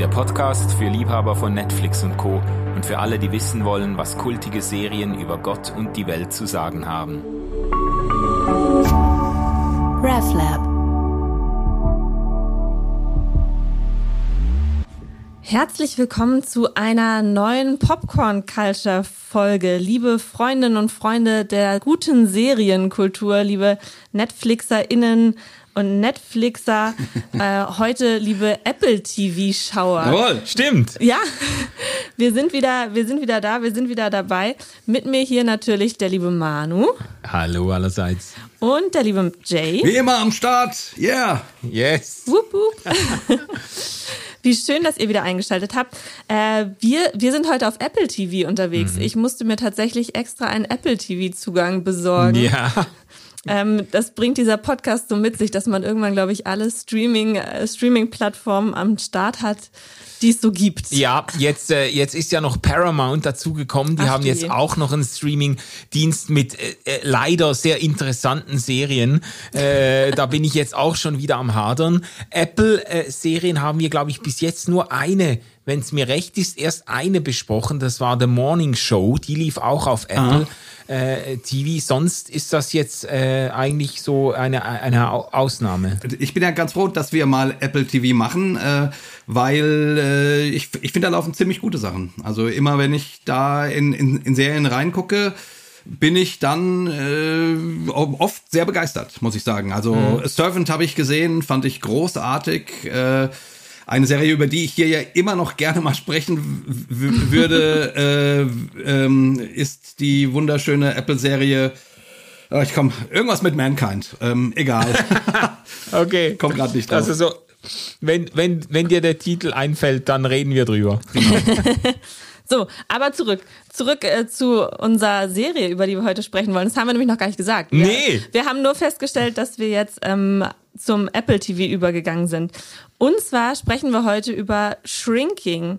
der Podcast für Liebhaber von Netflix und Co. und für alle, die wissen wollen, was kultige Serien über Gott und die Welt zu sagen haben. RefLab. Herzlich willkommen zu einer neuen Popcorn Culture Folge. Liebe Freundinnen und Freunde der guten Serienkultur, liebe Netflixerinnen und Netflixer, äh, heute liebe Apple TV-Schauer. Jawohl, stimmt. Ja, wir sind wieder, wir sind wieder da, wir sind wieder dabei. Mit mir hier natürlich der liebe Manu. Hallo allerseits. Und der liebe Jay. Wie immer am Start, yeah. Yes. Wupp, wupp. Wie schön, dass ihr wieder eingeschaltet habt. Äh, wir, wir sind heute auf Apple TV unterwegs. Mhm. Ich musste mir tatsächlich extra einen Apple TV-Zugang besorgen. Ja. Ähm, das bringt dieser Podcast so mit sich, dass man irgendwann, glaube ich, alle Streaming, äh, Streaming-Plattformen am Start hat, die es so gibt. Ja, jetzt, äh, jetzt ist ja noch Paramount dazugekommen. Die Ach, haben die. jetzt auch noch einen Streaming-Dienst mit äh, äh, leider sehr interessanten Serien. Äh, da bin ich jetzt auch schon wieder am Hadern. Apple-Serien haben wir, glaube ich, bis jetzt nur eine wenn es mir recht ist, erst eine besprochen. Das war The Morning Show. Die lief auch auf Apple äh, TV. Sonst ist das jetzt äh, eigentlich so eine, eine Au- Ausnahme. Ich bin ja ganz froh, dass wir mal Apple TV machen, äh, weil äh, ich, ich finde, da laufen ziemlich gute Sachen. Also immer wenn ich da in, in, in Serien reingucke, bin ich dann äh, oft sehr begeistert, muss ich sagen. Also Servant habe ich gesehen, fand ich großartig. Äh, eine Serie, über die ich hier ja immer noch gerne mal sprechen würde, äh, ähm, ist die wunderschöne Apple-Serie. Oh, ich komme irgendwas mit Mankind. Ähm, egal. Okay. Kommt grad nicht drauf. Also so, wenn, wenn, wenn dir der Titel einfällt, dann reden wir drüber. So, aber zurück. Zurück äh, zu unserer Serie, über die wir heute sprechen wollen. Das haben wir nämlich noch gar nicht gesagt. Wir, Nee. Wir haben nur festgestellt, dass wir jetzt ähm, zum Apple TV übergegangen sind. Und zwar sprechen wir heute über Shrinking.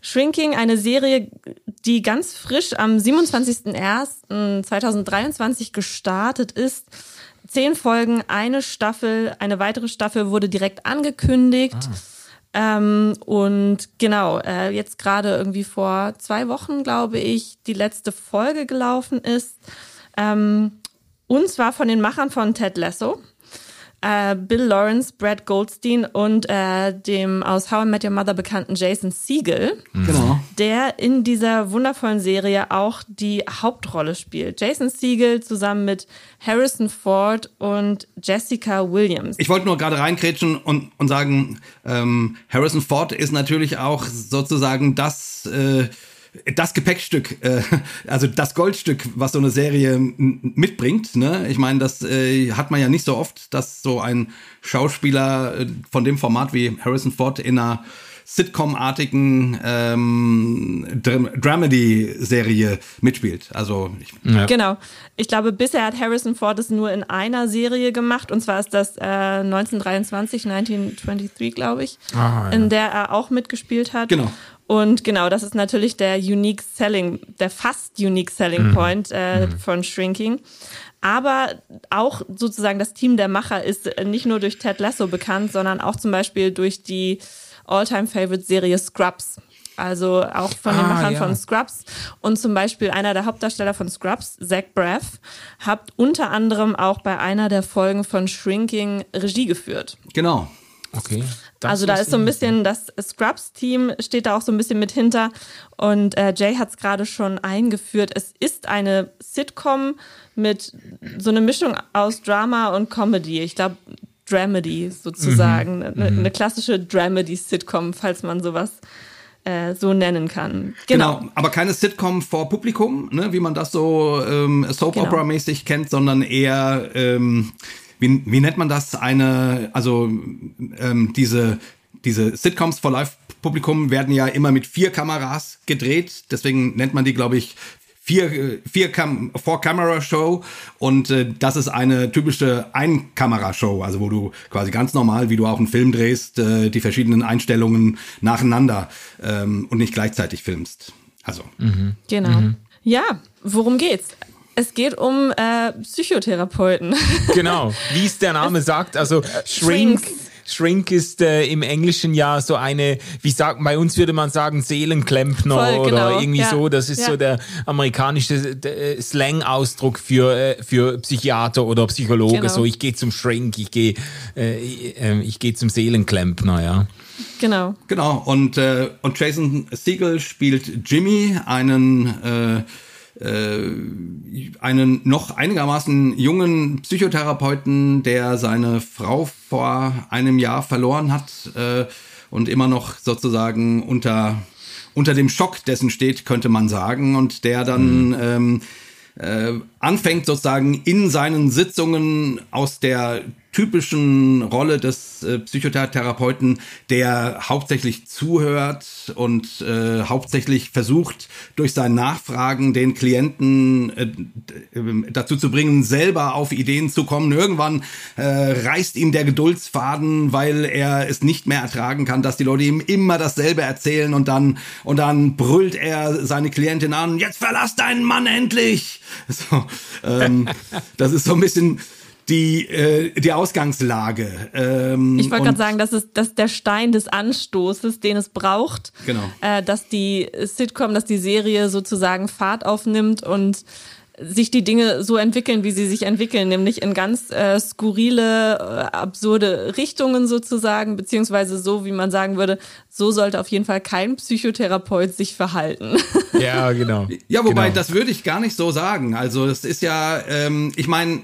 Shrinking, eine Serie, die ganz frisch am 27.01.2023 gestartet ist. Zehn Folgen, eine Staffel, eine weitere Staffel wurde direkt angekündigt. Ähm, und genau, äh, jetzt gerade irgendwie vor zwei Wochen, glaube ich, die letzte Folge gelaufen ist. Ähm, und zwar von den Machern von Ted Lasso. Äh, Bill Lawrence, Brad Goldstein und äh, dem aus How I Met Your Mother bekannten Jason Segel, Genau. der in dieser wundervollen Serie auch die Hauptrolle spielt. Jason Segel zusammen mit Harrison Ford und Jessica Williams. Ich wollte nur gerade reinkrätschen und, und sagen, ähm, Harrison Ford ist natürlich auch sozusagen das, äh, das Gepäckstück, äh, also das Goldstück, was so eine Serie mitbringt. Ne? Ich meine, das äh, hat man ja nicht so oft, dass so ein Schauspieler äh, von dem Format wie Harrison Ford in einer Sitcom-artigen ähm, Dram Dramedy-Serie mitspielt. Also ich, Genau. Ich glaube, bisher hat Harrison Ford es nur in einer Serie gemacht, und zwar ist das äh, 1923, 1923, glaube ich, Ah, ja. in der er auch mitgespielt hat. Genau. Und genau, das ist natürlich der unique selling, der fast unique selling point äh, von Shrinking. Aber auch sozusagen das Team der Macher ist äh, nicht nur durch Ted Lasso bekannt, sondern auch zum Beispiel durch die All-Time-Favorite-Serie Scrubs. Also auch von den Ah, Machern ja. von Scrubs. Und zum Beispiel einer der Hauptdarsteller von Scrubs, Zach Braff, hat unter anderem auch bei einer der Folgen von Shrinking Regie geführt. genau. Okay. Das also da ist so ein bisschen das Scrubs-Team steht da auch so ein bisschen mit hinter. Und äh, Jay hat es gerade schon eingeführt. Es ist eine Sitcom mit so eine Mischung aus Drama und Comedy. Ich glaube, Dramedy sozusagen. Eine, eine klassische Dramedy-Sitcom, falls man sowas äh, so nennen kann. Genau. Genau. aber keine Sitcom vor Publikum, ne, wie man das so ähm, Soap Genau. Kennt, sondern eher ähm, wie, wie nennt man das? Eine also ähm, diese diese Sitcoms vor Live Publikum werden ja immer mit vier Kameras gedreht, deswegen nennt man die glaube ich vier vier Cam Four Camera Show und äh, das ist eine typische Einkamera Show, also wo du quasi ganz normal, wie du auch einen Film drehst, äh, die verschiedenen Einstellungen nacheinander ähm, und nicht gleichzeitig filmst. Also. Genau. Ja, worum geht's? Es geht um äh, Psychotherapeuten. Genau, wie es der Name sagt, also Shrink, Shrinks. Shrink ist äh, im Englischen ja so eine, wie sagt, bei uns würde man sagen Seelenklempner Voll, oder genau. irgendwie Ja. so. Das ist Ja. so der amerikanische äh, Slang-Ausdruck für, äh, für Psychiater oder Psychologe. Genau. So, ich gehe zum Shrink, ich gehe äh, äh, ich gehe zum Seelenklempner, ja. Genau. Genau, und, äh, und Jason Siegel spielt Jimmy, einen, äh, äh, einen noch einigermaßen jungen Psychotherapeuten, der seine Frau vor einem Jahr verloren hat äh, und immer noch sozusagen unter, unter dem Schock dessen steht, könnte man sagen, und der dann ähm, äh, anfängt sozusagen in seinen Sitzungen aus der typischen Rolle des äh, Psychotherapeuten, der hauptsächlich zuhört und äh, hauptsächlich versucht, durch sein Nachfragen den Klienten äh, d- äh, dazu zu bringen, selber auf Ideen zu kommen. Irgendwann äh, reißt ihm der Geduldsfaden, weil er es nicht mehr ertragen kann, dass die Leute ihm immer dasselbe erzählen und dann und dann brüllt er seine Klientin an: Jetzt verlass deinen Mann endlich! So, ähm, das ist so ein bisschen die, äh, die Ausgangslage. Ähm, Ich wollte gerade sagen, das ist, das ist der Stein des Anstoßes, den es braucht, Genau. äh, dass die Sitcom, dass die Serie sozusagen Fahrt aufnimmt und sich die Dinge so entwickeln, wie sie sich entwickeln, nämlich in ganz äh, skurrile, äh, absurde Richtungen sozusagen, beziehungsweise so, wie man sagen würde, so sollte auf jeden Fall kein Psychotherapeut sich verhalten. Ja, genau. Ja, wobei, genau. das würde ich gar nicht so sagen. Also es ist ja, ähm, ich meine,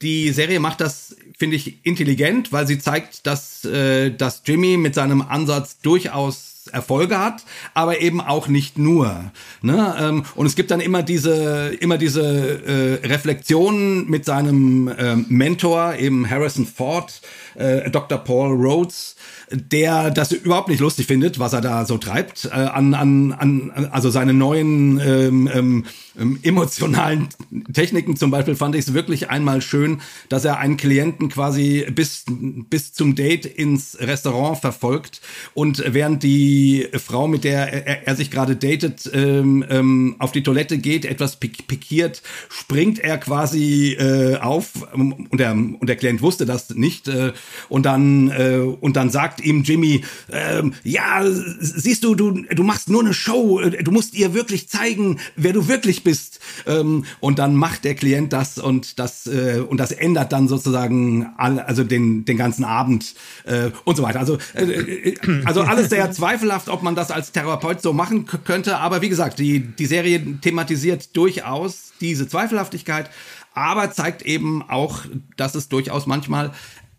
die Serie macht das, finde ich, intelligent, weil sie zeigt, dass, äh, dass Jimmy mit seinem Ansatz durchaus Erfolge hat, aber eben auch nicht nur. Ne? Ähm, und es gibt dann immer diese, immer diese äh, Reflexionen mit seinem ähm, Mentor, eben Harrison Ford, äh, Dr. Paul Rhodes, der das überhaupt nicht lustig findet, was er da so treibt, äh, an, an, an, also seine neuen ähm, ähm, ähm, emotionalen Techniken zum Beispiel fand ich es wirklich einmal schön, dass er einen Klienten quasi bis, bis zum Date ins Restaurant verfolgt und während die Frau, mit der er, er sich gerade datet, ähm, ähm, auf die Toilette geht, etwas pik pikiert, springt er quasi äh, auf und der, und der Klient wusste das nicht äh, und dann äh, und dann sagt ihm Jimmy, ähm, ja, siehst du, du, du machst nur eine Show, du musst ihr wirklich zeigen, wer du wirklich bist. Ähm, und dann macht der Klient das und das äh, und das ändert dann sozusagen all, also den den ganzen Abend äh, und so weiter. Also äh, äh, also alles sehr zweifelhaft, ob man das als Therapeut so machen könnte. Aber wie gesagt, die die Serie thematisiert durchaus diese Zweifelhaftigkeit, aber zeigt eben auch, dass es durchaus manchmal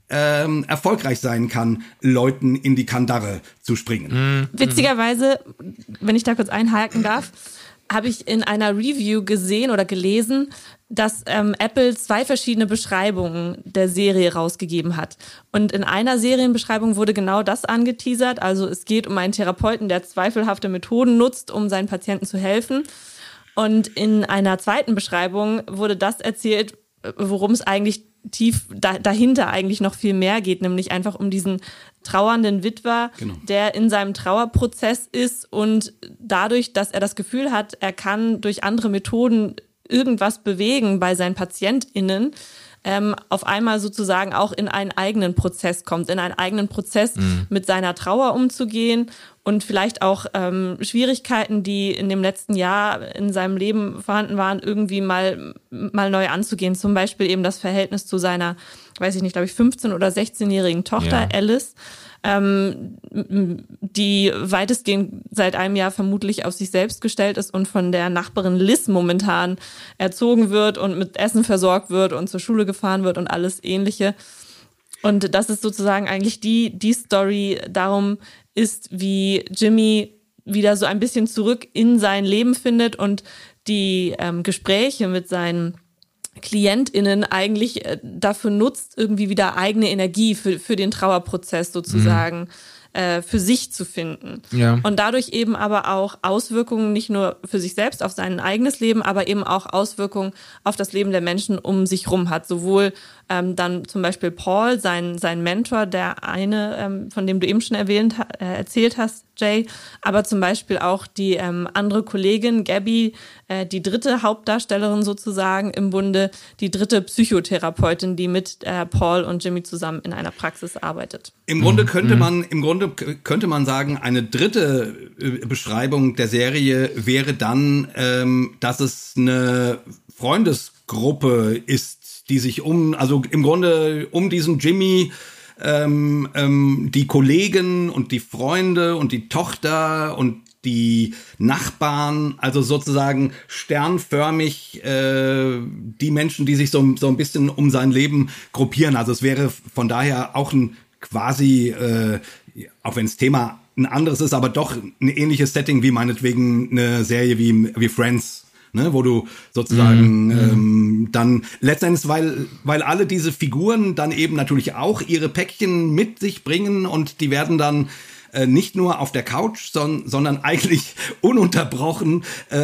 ähm, erfolgreich sein kann, Leuten in die Kandare zu springen. Witzigerweise, wenn ich da kurz einhaken darf, habe ich in einer Review gesehen oder gelesen, dass ähm, Apple zwei verschiedene Beschreibungen der Serie rausgegeben hat. Und in einer Serienbeschreibung wurde genau das angeteasert. Also es geht um einen Therapeuten, der zweifelhafte Methoden nutzt, um seinen Patienten zu helfen. Und in einer zweiten Beschreibung wurde das erzählt, worum es eigentlich tief da, dahinter eigentlich noch viel mehr geht, nämlich einfach um diesen trauernden Witwer, Genau. der in seinem Trauerprozess ist und dadurch, dass er das Gefühl hat, er kann durch andere Methoden irgendwas bewegen bei seinen PatientInnen, ähm, auf einmal sozusagen auch in einen eigenen Prozess kommt, in einen eigenen Prozess mit seiner Trauer umzugehen und vielleicht auch ähm, Schwierigkeiten, die in dem letzten Jahr in seinem Leben vorhanden waren, irgendwie mal, mal neu anzugehen. Zum Beispiel eben das Verhältnis zu seiner, weiß ich nicht, glaube ich, 15- oder 16-jährigen Tochter Ja. Alice, ähm, die weitestgehend seit einem Jahr vermutlich auf sich selbst gestellt ist und von der Nachbarin Liz momentan erzogen wird und mit Essen versorgt wird und zur Schule gefahren wird und alles ähnliche. Und das ist sozusagen eigentlich die, die Story darum ist, wie Jimmy wieder so ein bisschen zurück in sein Leben findet und die ähm, Gespräche mit seinen KlientInnen eigentlich äh, dafür nutzt, irgendwie wieder eigene Energie für, für den Trauerprozess sozusagen äh, für sich zu finden. Ja. Und dadurch eben aber auch Auswirkungen nicht nur für sich selbst auf sein eigenes Leben, aber eben auch Auswirkungen auf das Leben der Menschen um sich rum hat. Sowohl Ähm, dann zum Beispiel Paul, sein, sein Mentor, der eine, ähm, von dem du eben schon erwähnt, äh, erzählt hast, Jay, aber zum Beispiel auch die ähm, andere Kollegin, Gabby, äh, die dritte Hauptdarstellerin sozusagen im Bunde, die dritte Psychotherapeutin, die mit äh, Paul und Jimmy zusammen in einer Praxis arbeitet. Im Grunde könnte man, im Grunde könnte man sagen, eine dritte äh, Beschreibung der Serie wäre dann, ähm, dass es eine Freundesgruppe ist, die sich um, also im Grunde um diesen Jimmy ähm, ähm, die Kollegen und die Freunde und die Tochter und die Nachbarn, also sozusagen sternförmig äh, die Menschen, die sich so, so ein bisschen um sein Leben gruppieren. Also es wäre von daher auch ein quasi, äh, auch wenn das Thema ein anderes ist, aber doch ein ähnliches Setting wie meinetwegen eine Serie wie, wie Friends ne, wo du sozusagen mm, ähm, dann letztendlich, weil, weil alle diese Figuren dann eben natürlich auch ihre Päckchen mit sich bringen und die werden dann äh, nicht nur auf der Couch, son sondern eigentlich ununterbrochen äh,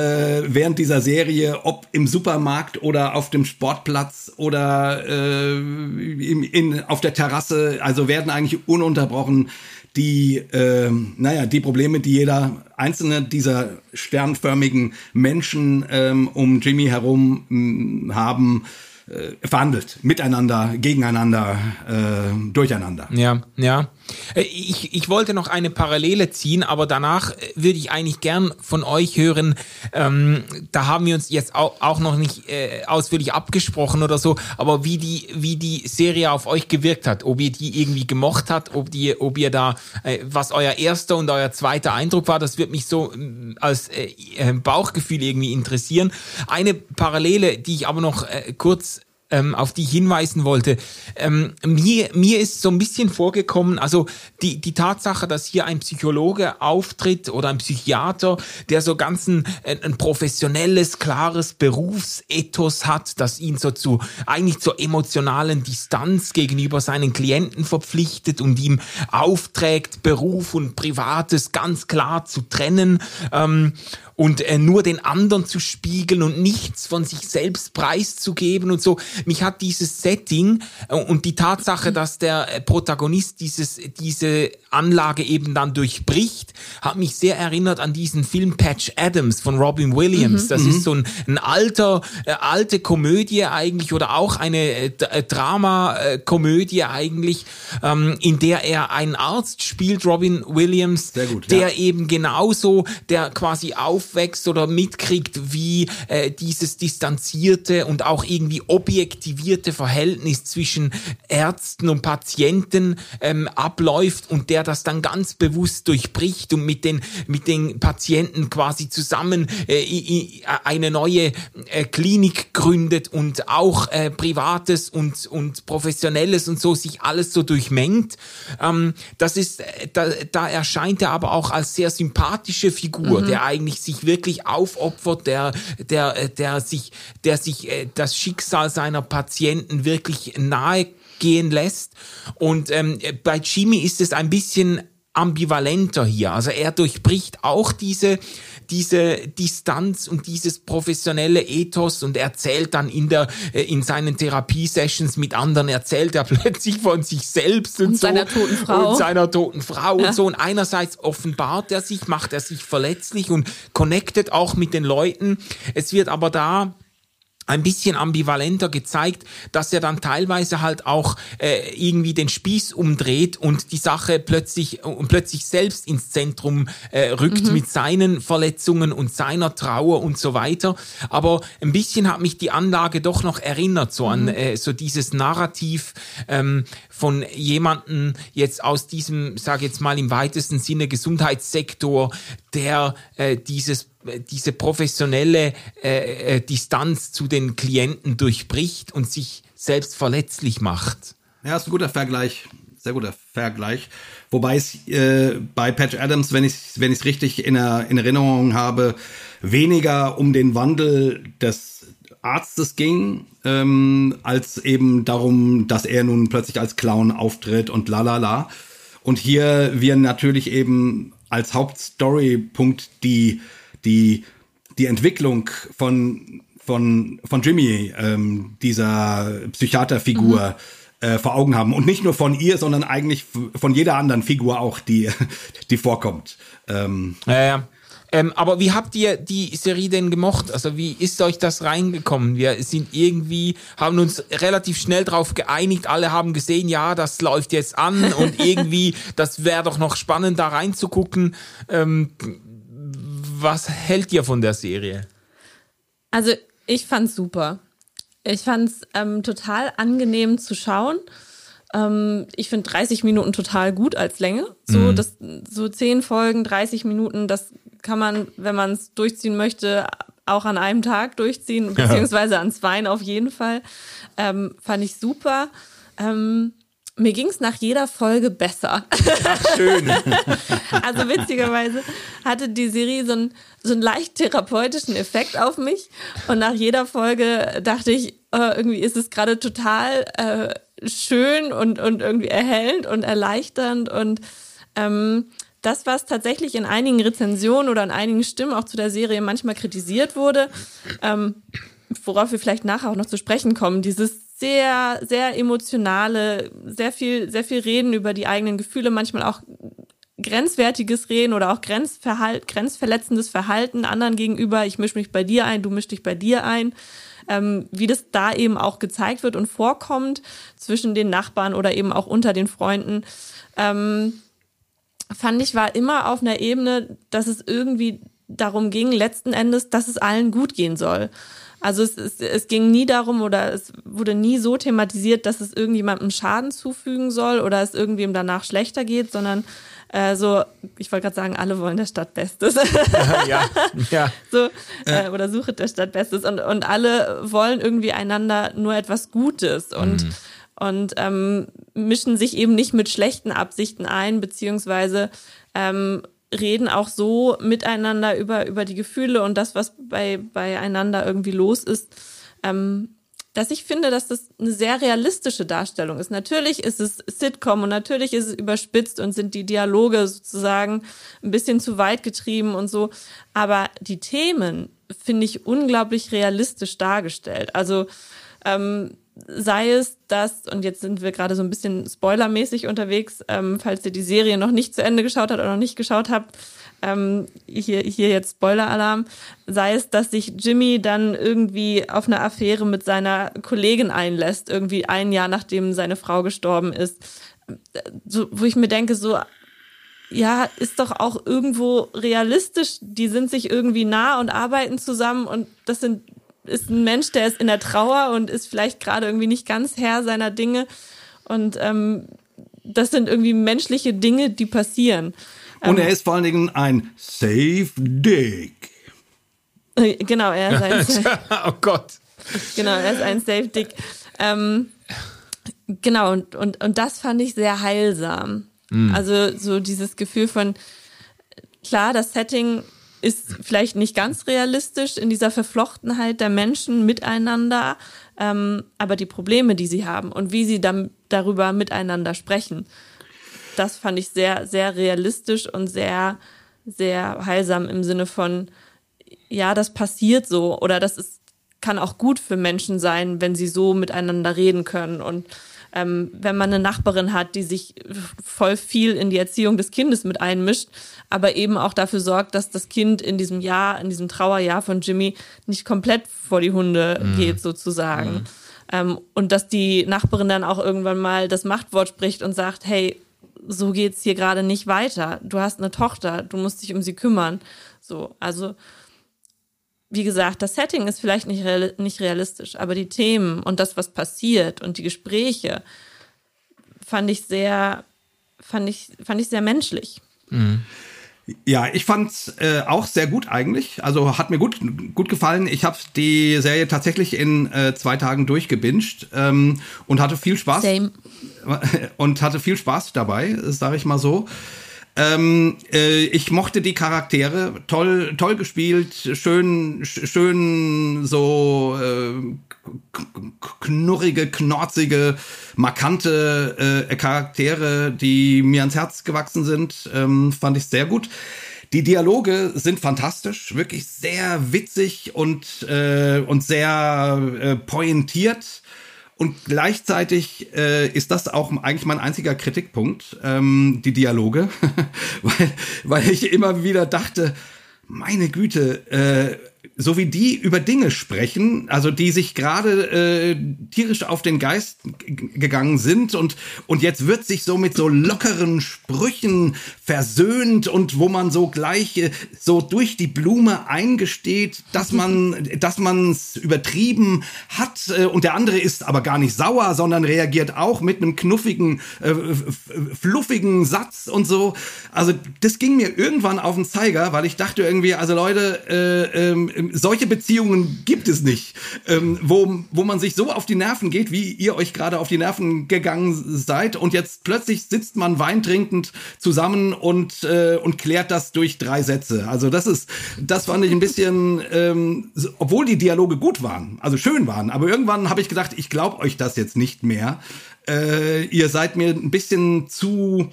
während dieser Serie, ob im Supermarkt oder auf dem Sportplatz oder äh, in, in, auf der Terrasse, also werden eigentlich ununterbrochen die, äh, naja, die Probleme, die jeder einzelne dieser sternförmigen Menschen ähm, um Jimmy herum mh, mm, haben, äh, verhandelt, miteinander, gegeneinander, äh, durcheinander. Ja, ja. Äh, ich, ich wollte noch eine Parallele ziehen, aber danach äh, würde ich eigentlich gern von euch hören. Ähm, da haben wir uns jetzt auch, auch noch nicht äh, ausführlich abgesprochen oder so, aber wie die, wie die Serie auf euch gewirkt hat, ob ihr die irgendwie gemocht hat, ob die, ob ihr da, äh, was euer erster und euer zweiter Eindruck war, das wird mich so äh, als äh, Bauchgefühl irgendwie interessieren. Eine Parallele, die ich aber noch äh, kurz ähm, auf die ich hinweisen wollte. Ähm, mir, mir ist so ein bisschen vorgekommen, also die, die Tatsache, dass hier ein Psychologe auftritt oder ein Psychiater, der so ganz ein, ein professionelles, klares Berufsethos hat, das ihn so zu, eigentlich zur emotionalen Distanz gegenüber seinen Klienten verpflichtet und ihm aufträgt, Beruf und Privates ganz klar zu trennen. Ähm, und äh, nur den anderen zu spiegeln und nichts von sich selbst preiszugeben und so. Mich hat dieses Setting äh, und die Tatsache, dass der äh, Protagonist dieses, diese Anlage eben dann durchbricht, hat mich sehr erinnert an diesen Film Patch Adams von Robin Williams. Mhm. Das mhm. ist so ein, ein alter, äh, alte Komödie eigentlich oder auch eine äh, äh Drama-Komödie eigentlich, ähm, in der er einen Arzt spielt, Robin Williams, gut, der ja. eben genauso, der quasi auf aufwächst oder mitkriegt, wie äh, dieses distanzierte und auch irgendwie objektivierte Verhältnis zwischen Ärzten und Patienten ähm, abläuft und der das dann ganz bewusst durchbricht und mit den, mit den Patienten quasi zusammen äh, eine neue äh, Klinik gründet und auch äh, Privates und, und Professionelles und so sich alles so durchmengt. Ähm, das ist, äh, da, da erscheint er aber auch als sehr sympathische Figur, mhm. der eigentlich sich wirklich aufopfert, der, der, der sich, der sich äh, das Schicksal seiner Patienten wirklich nahe gehen lässt. Und ähm, bei Jimmy ist es ein bisschen ambivalenter hier. Also er durchbricht auch diese, diese Distanz und dieses professionelle Ethos und erzählt dann in der, äh, in seinen Therapiesessions mit anderen, erzählt er plötzlich von sich selbst und, und so. seiner toten Frau. Und seiner toten Frau ja. und so. Und einerseits offenbart er sich, macht er sich verletzlich und connectet auch mit den Leuten. Es wird aber da ein bisschen ambivalenter gezeigt, dass er dann teilweise halt auch äh, irgendwie den Spieß umdreht und die Sache plötzlich und plötzlich selbst ins Zentrum äh, rückt mhm. mit seinen Verletzungen und seiner Trauer und so weiter. Aber ein bisschen hat mich die Anlage doch noch erinnert so an mhm. äh, so dieses Narrativ ähm, von jemanden jetzt aus diesem, sage jetzt mal im weitesten Sinne Gesundheitssektor, der äh, dieses diese professionelle äh, äh, Distanz zu den Klienten durchbricht und sich selbst verletzlich macht. Ja, ist ein guter Vergleich. Sehr guter Vergleich. Wobei es äh, bei Patch Adams, wenn ich es wenn richtig in, in Erinnerung habe, weniger um den Wandel des Arztes ging, ähm, als eben darum, dass er nun plötzlich als Clown auftritt und la la la. Und hier wir natürlich eben als Hauptstorypunkt die die, die Entwicklung von, von, von Jimmy, ähm, dieser Psychiaterfigur, mhm. äh, vor Augen haben. Und nicht nur von ihr, sondern eigentlich von jeder anderen Figur auch, die, die vorkommt. Ähm, ja, ja. Ähm, aber wie habt ihr die Serie denn gemocht? Also wie ist euch das reingekommen? Wir sind irgendwie, haben uns relativ schnell darauf geeinigt, alle haben gesehen, ja, das läuft jetzt an und irgendwie, das wäre doch noch spannend, da reinzugucken. Ähm, was hält ihr von der Serie? Also ich fand's super. Ich fand's ähm, total angenehm zu schauen. Ähm, ich finde 30 Minuten total gut als Länge. So, mhm. das, so 10 Folgen, 30 Minuten, das kann man, wenn man es durchziehen möchte, auch an einem Tag durchziehen, beziehungsweise an zwei auf jeden Fall. Ähm, fand ich super. Ähm, mir ging es nach jeder Folge besser. Ach, schön. also witzigerweise hatte die Serie so einen, so einen leicht therapeutischen Effekt auf mich. Und nach jeder Folge dachte ich, äh, irgendwie ist es gerade total äh, schön und, und irgendwie erhellend und erleichternd. Und ähm, das, was tatsächlich in einigen Rezensionen oder in einigen Stimmen auch zu der Serie manchmal kritisiert wurde, ähm, worauf wir vielleicht nachher auch noch zu sprechen kommen, dieses sehr, sehr emotionale, sehr viel, sehr viel reden über die eigenen Gefühle, manchmal auch grenzwertiges Reden oder auch Grenzverhalt, grenzverletzendes Verhalten anderen gegenüber. Ich mische mich bei dir ein, du mischst dich bei dir ein. Ähm, wie das da eben auch gezeigt wird und vorkommt zwischen den Nachbarn oder eben auch unter den Freunden. Ähm, fand ich, war immer auf einer Ebene, dass es irgendwie darum ging, letzten Endes, dass es allen gut gehen soll. Also es, es, es ging nie darum oder es wurde nie so thematisiert, dass es irgendjemandem Schaden zufügen soll oder es irgendwem danach schlechter geht, sondern äh, so, ich wollte gerade sagen, alle wollen der Stadt Bestes. ja, ja. So, äh, oder suche der Stadt Bestes und, und alle wollen irgendwie einander nur etwas Gutes und mhm und ähm, mischen sich eben nicht mit schlechten Absichten ein, beziehungsweise ähm, reden auch so miteinander über, über die Gefühle und das, was bei, beieinander irgendwie los ist. Ähm, dass ich finde, dass das eine sehr realistische Darstellung ist. Natürlich ist es Sitcom und natürlich ist es überspitzt und sind die Dialoge sozusagen ein bisschen zu weit getrieben und so. Aber die Themen finde ich unglaublich realistisch dargestellt. Also ähm, sei es das, und jetzt sind wir gerade so ein bisschen spoilermäßig unterwegs, ähm, falls ihr die Serie noch nicht zu Ende geschaut habt oder noch nicht geschaut habt, ähm, hier, hier jetzt Spoiler-Alarm, sei es, dass sich Jimmy dann irgendwie auf eine Affäre mit seiner Kollegin einlässt, irgendwie ein Jahr nachdem seine Frau gestorben ist, so, wo ich mir denke, so, ja, ist doch auch irgendwo realistisch. Die sind sich irgendwie nah und arbeiten zusammen und das sind ist ein Mensch, der ist in der Trauer und ist vielleicht gerade irgendwie nicht ganz Herr seiner Dinge. Und ähm, das sind irgendwie menschliche Dinge, die passieren. Und er ähm, ist vor allen Dingen ein Safe Dick. Äh, genau, er ist ein Oh Gott. Genau, er ist ein Safe Dick. Ähm, genau, und, und, und das fand ich sehr heilsam. Mhm. Also so dieses Gefühl von, klar, das Setting ist vielleicht nicht ganz realistisch in dieser Verflochtenheit der Menschen miteinander, ähm, aber die Probleme, die sie haben und wie sie dann darüber miteinander sprechen, das fand ich sehr, sehr realistisch und sehr, sehr heilsam im Sinne von, ja, das passiert so oder das ist, kann auch gut für Menschen sein, wenn sie so miteinander reden können und ähm, wenn man eine Nachbarin hat, die sich voll viel in die Erziehung des Kindes mit einmischt, aber eben auch dafür sorgt, dass das Kind in diesem Jahr, in diesem Trauerjahr von Jimmy nicht komplett vor die Hunde mhm. geht, sozusagen. Mhm. Ähm, und dass die Nachbarin dann auch irgendwann mal das Machtwort spricht und sagt, hey, so geht's hier gerade nicht weiter. Du hast eine Tochter, du musst dich um sie kümmern. So, also wie gesagt, das Setting ist vielleicht nicht, real, nicht realistisch, aber die Themen und das, was passiert und die Gespräche fand ich sehr, fand ich, fand ich sehr menschlich. Mhm. Ja, ich fand's äh, auch sehr gut eigentlich. Also hat mir gut gut gefallen. Ich habe die Serie tatsächlich in äh, zwei Tagen durchgebinged ähm, und hatte viel Spaß. Same. Und hatte viel Spaß dabei, sage ich mal so. Ähm, äh, ich mochte die Charaktere, toll, toll gespielt, schön, schön so äh, knurrige, knorzige, markante äh, Charaktere, die mir ans Herz gewachsen sind, ähm, fand ich sehr gut. die Dialoge sind fantastisch, wirklich sehr witzig und, äh, und sehr äh, pointiert. Und gleichzeitig äh, ist das auch eigentlich mein einziger Kritikpunkt, ähm, die Dialoge, weil, weil ich immer wieder dachte, meine Güte, äh, so wie die über Dinge sprechen, also die sich gerade äh, tierisch auf den Geist gegangen sind und und jetzt wird sich so mit so lockeren Sprüchen versöhnt und wo man so gleich äh, so durch die Blume eingesteht, dass man dass man's übertrieben hat äh, und der andere ist aber gar nicht sauer, sondern reagiert auch mit einem knuffigen äh, fluffigen Satz und so. Also das ging mir irgendwann auf den Zeiger, weil ich dachte irgendwie, also Leute, äh, ähm, solche Beziehungen gibt es nicht, ähm, wo, wo man sich so auf die Nerven geht, wie ihr euch gerade auf die Nerven gegangen seid und jetzt plötzlich sitzt man weintrinkend zusammen und, äh, und klärt das durch drei Sätze. Also das ist, das fand ich ein bisschen, ähm, obwohl die Dialoge gut waren, also schön waren, aber irgendwann habe ich gedacht, ich glaube euch das jetzt nicht mehr. Äh, ihr seid mir ein bisschen zu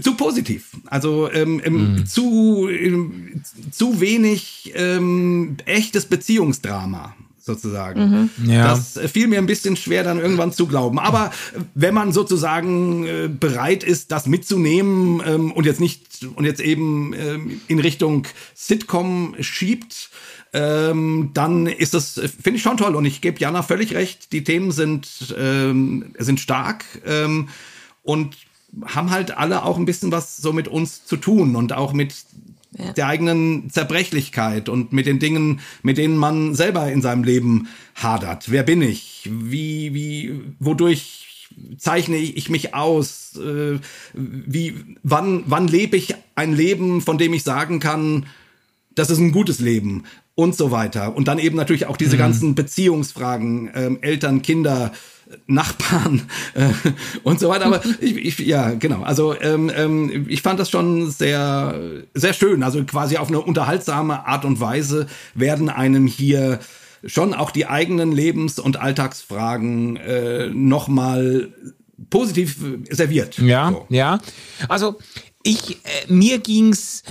zu positiv. Also ähm, ähm, mhm. zu, ähm, zu wenig ähm, echtes Beziehungsdrama sozusagen. Mhm. Ja. Das fiel mir ein bisschen schwer, dann irgendwann zu glauben. Aber wenn man sozusagen äh, bereit ist, das mitzunehmen ähm, und jetzt nicht und jetzt eben ähm, in Richtung Sitcom schiebt, ähm, dann ist das, finde ich schon toll. Und ich gebe Jana völlig recht, die Themen sind, ähm, sind stark ähm, und haben halt alle auch ein bisschen was so mit uns zu tun und auch mit ja. der eigenen Zerbrechlichkeit und mit den Dingen, mit denen man selber in seinem Leben hadert. Wer bin ich? Wie, wie, wodurch zeichne ich mich aus? Äh, wie, wann, wann lebe ich ein Leben, von dem ich sagen kann, das ist ein gutes Leben und so weiter. Und dann eben natürlich auch diese mhm. ganzen Beziehungsfragen, ähm, Eltern, Kinder, Nachbarn äh, und so weiter. Aber ich, ich ja, genau. Also ähm, ähm, ich fand das schon sehr, sehr schön. Also quasi auf eine unterhaltsame Art und Weise werden einem hier schon auch die eigenen Lebens- und Alltagsfragen äh, nochmal positiv serviert. Ja, so. ja. Also ich, äh, mir ging's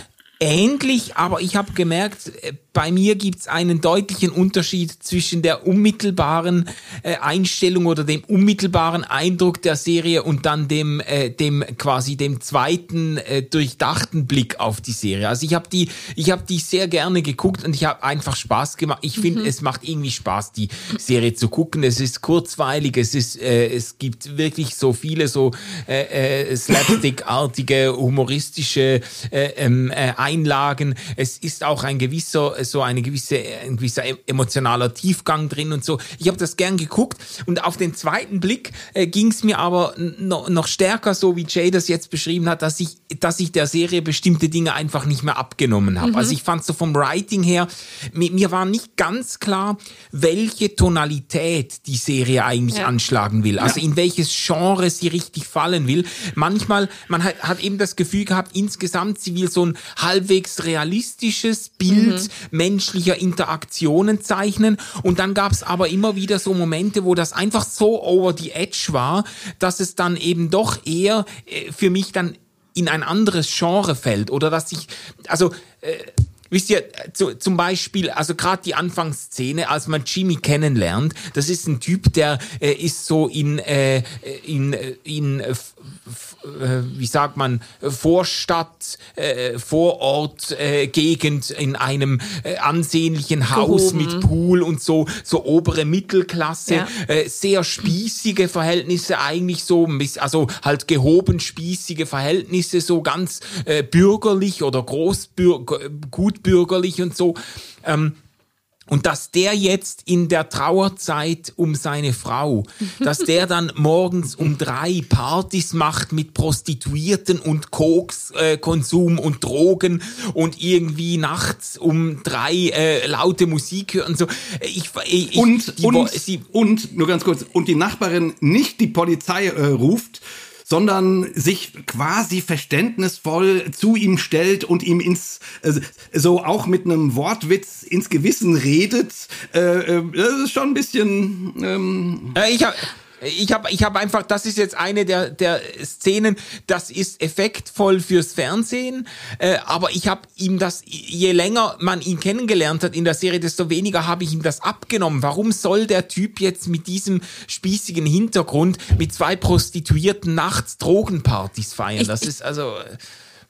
ähnlich, aber ich habe gemerkt, äh, bei mir gibt's einen deutlichen Unterschied zwischen der unmittelbaren äh, Einstellung oder dem unmittelbaren Eindruck der Serie und dann dem äh, dem quasi dem zweiten äh, durchdachten Blick auf die Serie. Also ich habe die ich habe die sehr gerne geguckt und ich habe einfach Spaß gemacht. Ich finde, mhm. es macht irgendwie Spaß die Serie zu gucken. Es ist kurzweilig, es ist äh, es gibt wirklich so viele so äh, äh, slapstickartige humoristische äh, ähm, äh, Einlagen. Es ist auch ein gewisser so eine gewisse, ein gewisser emotionaler Tiefgang drin und so. Ich habe das gern geguckt und auf den zweiten Blick äh, ging es mir aber noch, noch stärker, so wie Jay das jetzt beschrieben hat, dass ich, dass ich der Serie bestimmte Dinge einfach nicht mehr abgenommen habe. Mhm. Also ich fand so vom Writing her, mir, mir war nicht ganz klar, welche Tonalität die Serie eigentlich ja. anschlagen will. Also ja. in welches Genre sie richtig fallen will. Manchmal, man hat, hat eben das Gefühl gehabt, insgesamt sie will so ein halbwegs realistisches Bild mhm menschlicher Interaktionen zeichnen. Und dann gab es aber immer wieder so Momente, wo das einfach so over the edge war, dass es dann eben doch eher äh, für mich dann in ein anderes Genre fällt oder dass ich, also äh, Wisst ihr, zu, zum Beispiel, also gerade die Anfangsszene, als man Jimmy kennenlernt, das ist ein Typ, der äh, ist so in, äh, in, in äh, äh, wie sagt man, Vorstadt, äh, Vorort, äh, Gegend in einem äh, ansehnlichen Haus Gehoben. mit Pool und so, so obere Mittelklasse, ja. äh, sehr spießige Verhältnisse eigentlich so, also halt gehoben spießige Verhältnisse, so ganz äh, bürgerlich oder großbürger, gutbürgerlich und so. Ähm, und dass der jetzt in der Trauerzeit um seine Frau, dass der dann morgens um drei Partys macht mit Prostituierten und Kokskonsum äh, und Drogen und irgendwie nachts um drei äh, laute Musik hören. So. Ich, ich, und, die, und, sie, und, nur ganz kurz, und die Nachbarin nicht die Polizei äh, ruft, sondern sich quasi verständnisvoll zu ihm stellt und ihm ins, äh, so auch mit einem Wortwitz ins Gewissen redet. Äh, äh, das ist schon ein bisschen. Ähm äh, ich hab, Ich habe ich hab einfach, das ist jetzt eine der, der Szenen, das ist effektvoll fürs Fernsehen, äh, aber ich habe ihm das, je länger man ihn kennengelernt hat in der Serie, desto weniger habe ich ihm das abgenommen. Warum soll der Typ jetzt mit diesem spießigen Hintergrund mit zwei Prostituierten nachts Drogenpartys feiern? Ich- das ich- ist also...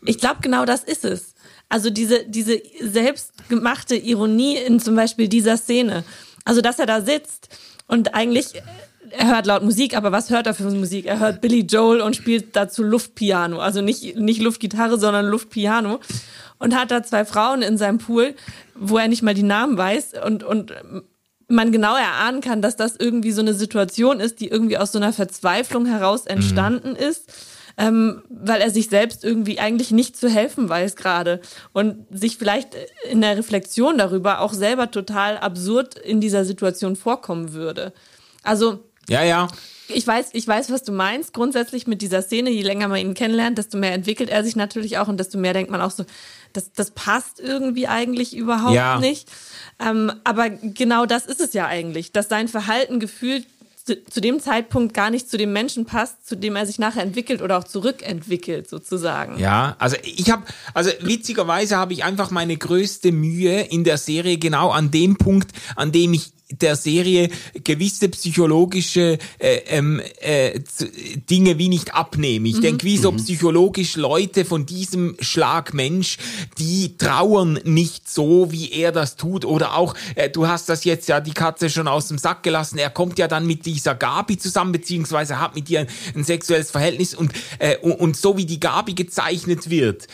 Ich glaube, genau das ist es. Also diese, diese selbstgemachte Ironie in zum Beispiel dieser Szene. Also, dass er da sitzt und eigentlich, äh, er hört laut Musik, aber was hört er für Musik? Er hört Billy Joel und spielt dazu Luftpiano. Also nicht, nicht Luftgitarre, sondern Luftpiano. Und hat da zwei Frauen in seinem Pool, wo er nicht mal die Namen weiß und, und man genau erahnen kann, dass das irgendwie so eine Situation ist, die irgendwie aus so einer Verzweiflung heraus entstanden ist, ähm, weil er sich selbst irgendwie eigentlich nicht zu helfen weiß gerade und sich vielleicht in der Reflexion darüber auch selber total absurd in dieser Situation vorkommen würde. Also Ja, ja. ich weiß, ich weiß, was du meinst. Grundsätzlich mit dieser Szene, je länger man ihn kennenlernt, desto mehr entwickelt er sich natürlich auch und desto mehr denkt man auch so, das, das passt irgendwie eigentlich überhaupt Ja. nicht. Ähm, aber genau das ist es ja eigentlich, dass sein Verhalten gefühlt zu, zu dem Zeitpunkt gar nicht zu dem Menschen passt, zu dem er sich nachher entwickelt oder auch zurückentwickelt, sozusagen. Ja, also ich habe, also witzigerweise habe ich einfach meine größte Mühe in der Serie genau an dem Punkt, an dem ich der Serie gewisse psychologische äh, ähm, äh, Dinge wie nicht abnehme. Ich denke, wie so psychologisch Leute von diesem Schlag Mensch, die trauern nicht so, wie er das tut. Oder auch, äh, du hast das jetzt ja die Katze schon aus dem Sack gelassen, er kommt ja dann mit dieser Gabi zusammen, beziehungsweise hat mit ihr ein, ein sexuelles Verhältnis und, äh, und, und so wie die Gabi gezeichnet wird,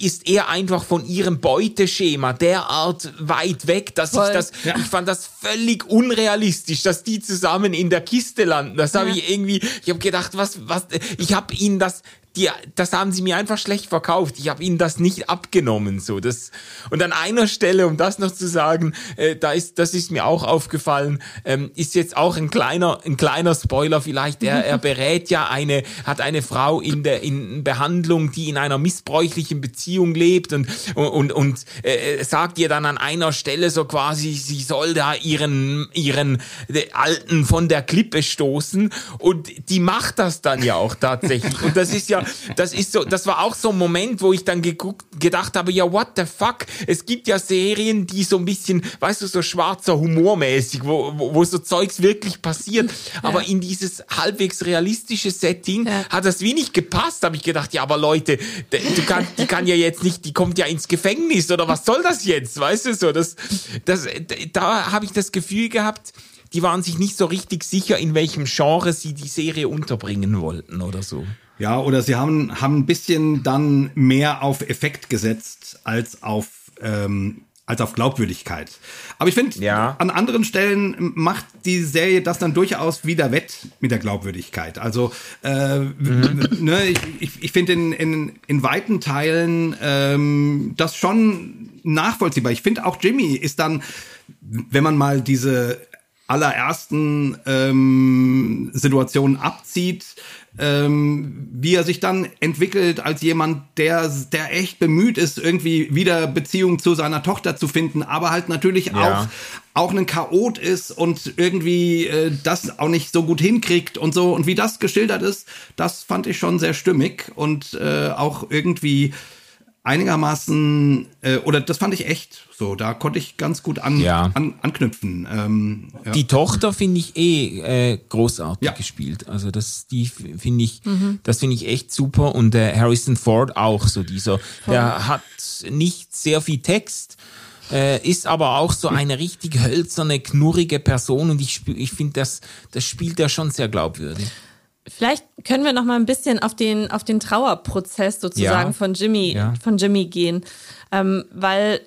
ist er einfach von ihrem Beuteschema derart weit weg, dass Voll. ich das, ich fand das völlig unrealistisch, dass die zusammen in der Kiste landen. Das habe Ja. ich irgendwie, ich habe gedacht, was, was, ich habe ihnen das, die, das haben sie mir einfach schlecht verkauft. Ich habe ihnen das nicht abgenommen, so das. Und an einer Stelle, um das noch zu sagen, äh, da ist, das ist mir auch aufgefallen, ähm, ist jetzt auch ein kleiner, ein kleiner Spoiler vielleicht. Er, er berät ja eine, hat eine Frau in der in Behandlung, die in einer missbräuchlichen Beziehung lebt und und und äh, sagt ihr dann an einer Stelle so quasi, sie soll da ihren ihren äh, alten von der Klippe stoßen und die macht das dann ja auch tatsächlich. Und das ist ja, das ist so, das war auch so ein Moment, wo ich dann geguckt, gedacht habe, ja what the fuck? Es gibt ja Serien, die so ein bisschen, weißt du, so schwarzer Humormäßig, wo, wo, wo so Zeugs wirklich passiert. Aber in dieses halbwegs realistische Setting Ja. hat das wie nicht gepasst. Habe ich gedacht, ja, aber Leute, du kann, die kann ja jetzt nicht, die kommt ja ins Gefängnis oder was soll das jetzt? Weißt du so, das, das, da habe ich das Gefühl gehabt, die waren sich nicht so richtig sicher, in welchem Genre sie die Serie unterbringen wollten oder so. Ja, oder sie haben, haben ein bisschen dann mehr auf Effekt gesetzt als auf, ähm, als auf Glaubwürdigkeit. Aber ich finde, Ja. an anderen Stellen macht die Serie das dann durchaus wieder wett mit der Glaubwürdigkeit. Also äh, ne, ich, ich, ich finde in, in, in weiten Teilen ähm, das schon nachvollziehbar. Ich finde auch Jimmy ist dann, wenn man mal diese allerersten ähm, Situationen abzieht, ähm, wie er sich dann entwickelt als jemand, der, der echt bemüht ist, irgendwie wieder Beziehung zu seiner Tochter zu finden, aber halt natürlich Ja. auch, auch ein Chaot ist und irgendwie äh, das auch nicht so gut hinkriegt und so. Und wie das geschildert ist, das fand ich schon sehr stimmig und äh, auch irgendwie einigermaßen, äh, oder das fand ich echt so, da konnte ich ganz gut an, Ja. an, anknüpfen. Ähm, ja. Die Tochter finde ich eh äh, großartig Ja. gespielt. Also das, die finde ich, das finde ich echt super. Und äh, Harrison Ford auch so dieser, der hat nicht sehr viel Text, äh, ist aber auch so eine richtig hölzerne, knurrige Person und ich, ich finde, das, das spielt er schon sehr glaubwürdig. Vielleicht können wir noch mal ein bisschen auf den auf den Trauerprozess sozusagen Ja. von Jimmy Ja. von Jimmy gehen, ähm, weil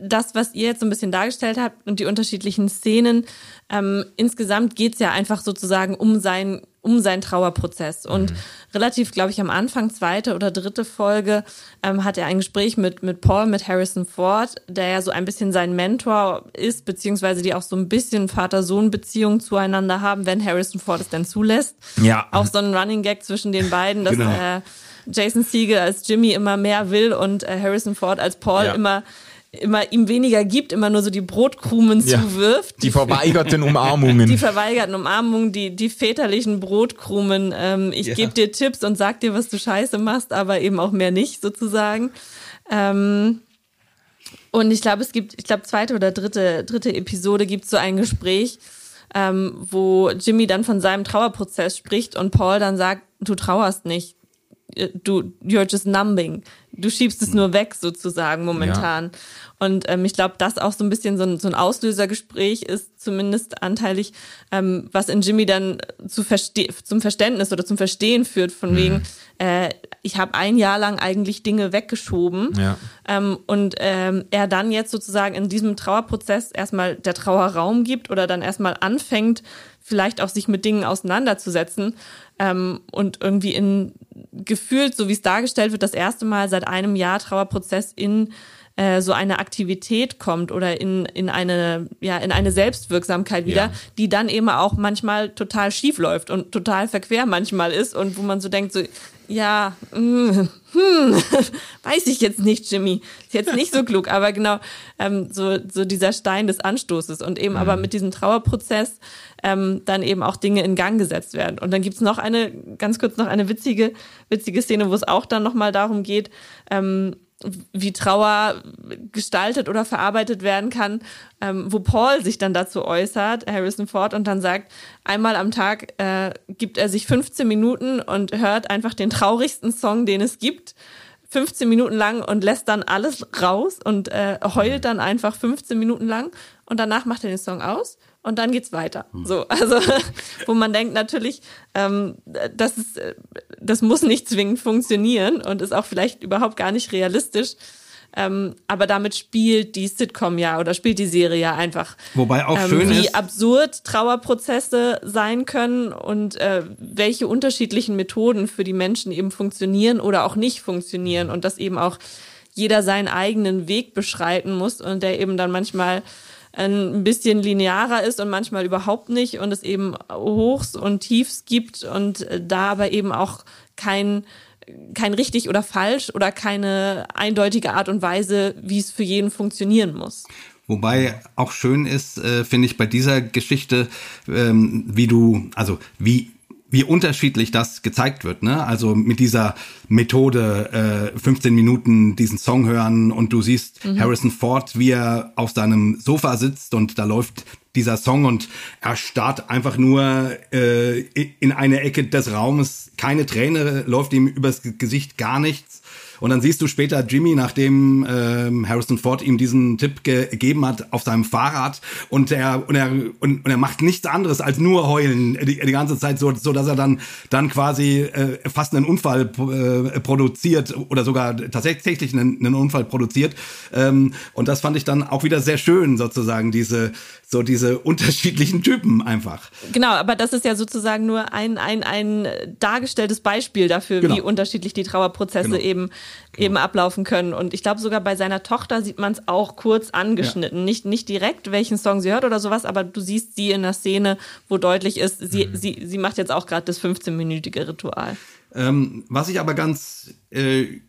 das, was ihr jetzt so ein bisschen dargestellt habt und die unterschiedlichen Szenen, ähm, insgesamt geht's ja einfach sozusagen um sein um seinen Trauerprozess und relativ, glaube ich, am Anfang zweite oder dritte Folge ähm, hat er ein Gespräch mit mit Paul mit Harrison Ford, der ja so ein bisschen sein Mentor ist beziehungsweise die auch so ein bisschen Vater-Sohn-Beziehung zueinander haben, wenn Harrison Ford es denn zulässt Ja. auch so ein Running Gag zwischen den beiden, dass Genau. äh, Jason Siegel als Jimmy immer mehr will und äh, Harrison Ford als Paul Ja. immer immer ihm weniger gibt, immer nur so die Brotkrumen ja. zuwirft. Die verweigerten Umarmungen. Die verweigerten Umarmungen, die, die väterlichen Brotkrumen. Ähm, ich ja. gebe dir Tipps und sag dir, was du scheiße machst, aber eben auch mehr nicht sozusagen. Ähm, und ich glaube, es gibt, ich glaube, zweite oder dritte, dritte Episode gibt so ein Gespräch, ähm, wo Jimmy dann von seinem Trauerprozess spricht und Paul dann sagt, du trauerst nicht. Äh, du, you're just numbing. Du schiebst es nur weg sozusagen momentan. Ja. Und ähm, ich glaube, das auch so ein bisschen so ein, so ein Auslösergespräch ist, zumindest anteilig, ähm, was in Jimmy dann zu verste zum Verständnis oder zum Verstehen führt, von mhm. wegen, äh, ich habe ein Jahr lang eigentlich Dinge weggeschoben. Ja. Ähm, und ähm, er dann jetzt sozusagen in diesem Trauerprozess erstmal der Trauer Raum gibt oder dann erstmal anfängt, vielleicht auch sich mit Dingen auseinanderzusetzen ähm, und irgendwie in gefühlt, so wie es dargestellt wird, das erste Mal seit einem Jahr Trauerprozess in äh, so eine Aktivität kommt oder in, in eine, ja, in eine Selbstwirksamkeit wieder, ja. die dann eben auch manchmal total schief läuft und total verquer manchmal ist und wo man so denkt, so, ja, mm, hm, weiß ich jetzt nicht, Jimmy. Ist jetzt nicht so klug, aber genau, ähm, so, so dieser Stein des Anstoßes und eben mhm. aber mit diesem Trauerprozess ähm, dann eben auch Dinge in Gang gesetzt werden. Und dann gibt's noch eine, ganz kurz noch eine witzige, witzige Szene, wo es auch dann nochmal darum geht, ähm, wie Trauer gestaltet oder verarbeitet werden kann, ähm, wo Paul sich dann dazu äußert, Harrison Ford, und dann sagt, einmal am Tag äh, gibt er sich 15 Minuten und hört einfach den traurigsten Song, den es gibt. 15 Minuten lang und lässt dann alles raus und äh, heult dann einfach 15 Minuten lang und danach macht er den Song aus und dann geht's weiter. Hm. So, also wo man denkt natürlich, ähm, das ist, das muss nicht zwingend funktionieren und ist auch vielleicht überhaupt gar nicht realistisch. Ähm, aber damit spielt die Sitcom ja oder spielt die Serie ja einfach. Wobei auch ähm, schön wie ist, absurd Trauerprozesse sein können und äh, welche unterschiedlichen Methoden für die Menschen eben funktionieren oder auch nicht funktionieren und dass eben auch jeder seinen eigenen Weg beschreiten muss und der eben dann manchmal ein bisschen linearer ist und manchmal überhaupt nicht und es eben Hochs und Tiefs gibt und da aber eben auch kein kein richtig oder falsch oder keine eindeutige Art und Weise, wie es für jeden funktionieren muss. Wobei auch schön ist, äh, finde ich, bei dieser Geschichte, ähm, wie du, also wie wie unterschiedlich das gezeigt wird, ne? Also mit dieser Methode, äh, 15 Minuten diesen Song hören und du siehst mhm. Harrison Ford, wie er auf seinem Sofa sitzt und da läuft dieser Song und er starrt einfach nur äh, in eine Ecke des Raumes, keine Träne läuft ihm übers Gesicht, gar nichts. Und dann siehst du später Jimmy, nachdem ähm, Harrison Ford ihm diesen Tipp gegeben hat, auf seinem Fahrrad und er und er und, und er macht nichts anderes als nur heulen die, die ganze Zeit, so, so dass er dann dann quasi äh, fast einen Unfall äh, produziert oder sogar tatsächlich einen, einen Unfall produziert. Ähm, und das fand ich dann auch wieder sehr schön, sozusagen diese so diese unterschiedlichen Typen einfach. Genau, aber das ist ja sozusagen nur ein ein ein dargestelltes Beispiel dafür, genau. wie unterschiedlich die Trauerprozesse genau. eben genau. eben ablaufen können. Und ich glaube, sogar bei seiner Tochter sieht man es auch kurz angeschnitten. Ja. Nicht, nicht direkt, welchen Song sie hört oder sowas, aber du siehst sie in der Szene, wo deutlich ist, sie, mhm. sie, sie macht jetzt auch gerade das 15-minütige Ritual. Ähm, was ich aber ganz äh,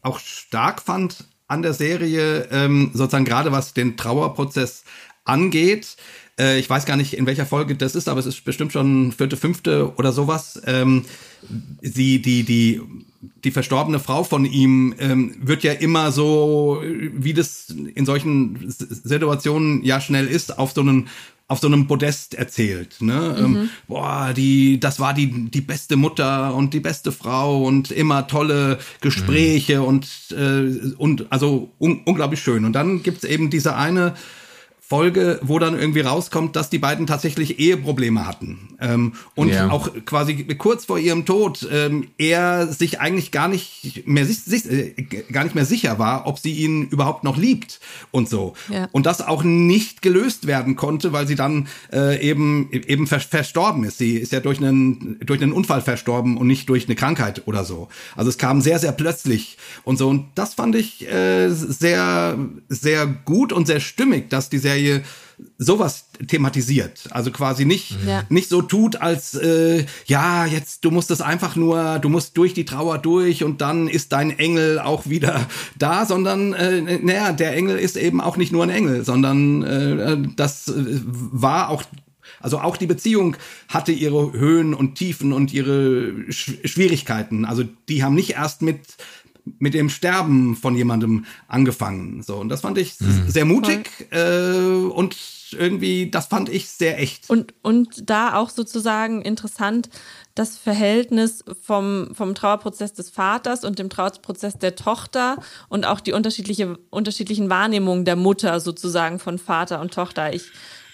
auch stark fand an der Serie, ähm, sozusagen gerade was den Trauerprozess angeht, äh, ich weiß gar nicht, in welcher Folge das ist, aber es ist bestimmt schon vierte, fünfte oder sowas. Ähm, sie, die, die, die verstorbene Frau von ihm ähm, wird ja immer so, wie das in solchen Situationen ja schnell ist, auf so einen auf so einem Podest erzählt, ne? Ähm, mhm. Ähm, boah, die, das war die die beste Mutter und die beste Frau und immer tolle Gespräche mhm. und äh, und also un unglaublich schön. Und dann gibt's eben diese eine Folge, wo dann irgendwie rauskommt, dass die beiden tatsächlich Eheprobleme hatten. Ähm, und ja. auch quasi kurz vor ihrem Tod ähm, er sich eigentlich gar nicht mehr sich, sich, äh, gar nicht mehr sicher war, ob sie ihn überhaupt noch liebt und so. Ja. Und das auch nicht gelöst werden konnte, weil sie dann äh, eben eben ver verstorben ist. Sie ist ja durch einen durch einen Unfall verstorben und nicht durch eine Krankheit oder so. Also es kam sehr sehr plötzlich und so. Und das fand ich äh, sehr sehr gut und sehr stimmig, dass die Serie Serie sowas thematisiert. Also quasi nicht, Ja. nicht so tut, als äh, ja, jetzt du musst es einfach nur, du musst durch die Trauer durch und dann ist dein Engel auch wieder da, sondern äh, naja, der Engel ist eben auch nicht nur ein Engel, sondern äh, das äh, war auch also auch die Beziehung hatte ihre Höhen und Tiefen und ihre Sch Schwierigkeiten. Also die haben nicht erst mit mit dem Sterben von jemandem angefangen. So und das fand ich sehr mutig äh, und irgendwie das fand ich sehr echt. Und, und da auch sozusagen interessant das Verhältnis vom, vom Trauerprozess des Vaters und dem Trauerprozess der Tochter und auch die unterschiedliche, unterschiedlichen Wahrnehmungen der Mutter sozusagen von Vater und Tochter. Ich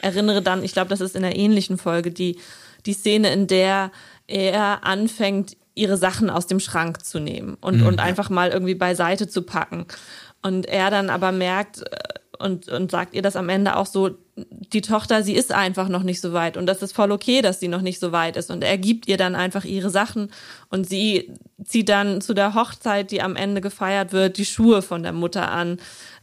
erinnere dann, ich glaube, das ist in einer ähnlichen Folge, die, die Szene, in der er anfängt, ihre Sachen aus dem Schrank zu nehmen und, und einfach mal irgendwie beiseite zu packen. Und er dann aber merkt äh, und, und sagt ihr das am Ende auch so, die Tochter, sie ist einfach noch nicht so weit und das ist voll okay, dass sie noch nicht so weit ist. Und er gibt ihr dann einfach ihre Sachen und sie zieht dann zu der Hochzeit, die am Ende gefeiert wird, die Schuhe von der Mutter an,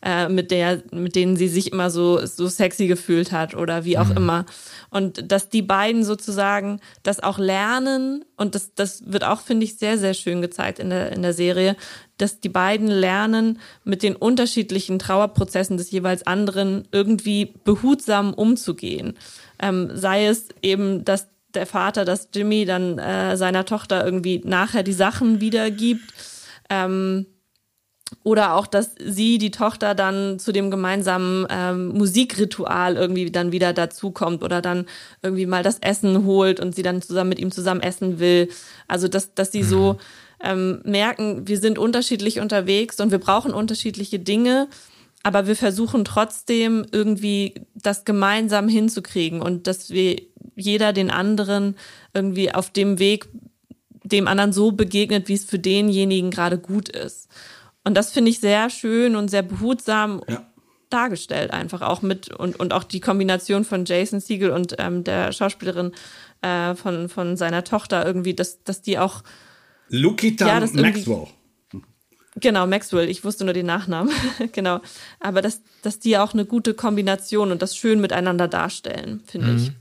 äh, mit der, mit denen sie sich immer so, so sexy gefühlt hat oder wie auch immer. Und dass die beiden sozusagen das auch lernen und das, das wird auch, finde ich, sehr, sehr schön gezeigt in der, in der Serie, dass die beiden lernen, mit den unterschiedlichen Trauerprozessen des jeweils anderen irgendwie behutsam umzugehen. Ähm, sei es eben, dass der Vater, dass Jimmy dann äh, seiner Tochter irgendwie nachher die Sachen wiedergibt. Ähm, oder auch, dass sie, die Tochter, dann zu dem gemeinsamen ähm, Musikritual irgendwie dann wieder dazukommt oder dann irgendwie mal das Essen holt und sie dann zusammen mit ihm zusammen essen will. Also, dass, dass sie so ähm, merken, wir sind unterschiedlich unterwegs und wir brauchen unterschiedliche Dinge, aber wir versuchen trotzdem irgendwie das gemeinsam hinzukriegen und dass wir jeder den anderen irgendwie auf dem Weg dem anderen so begegnet, wie es für denjenigen gerade gut ist. Und das finde ich sehr schön und sehr behutsam Ja. dargestellt, einfach auch mit und, und auch die Kombination von Jason Siegel und ähm, der Schauspielerin äh, von, von seiner Tochter irgendwie, dass, dass die auch, Lukita Ja, Maxwell. genau, Maxwell, ich wusste nur den Nachnamen, genau, aber dass, dass die auch eine gute Kombination und das schön miteinander darstellen, finde ich.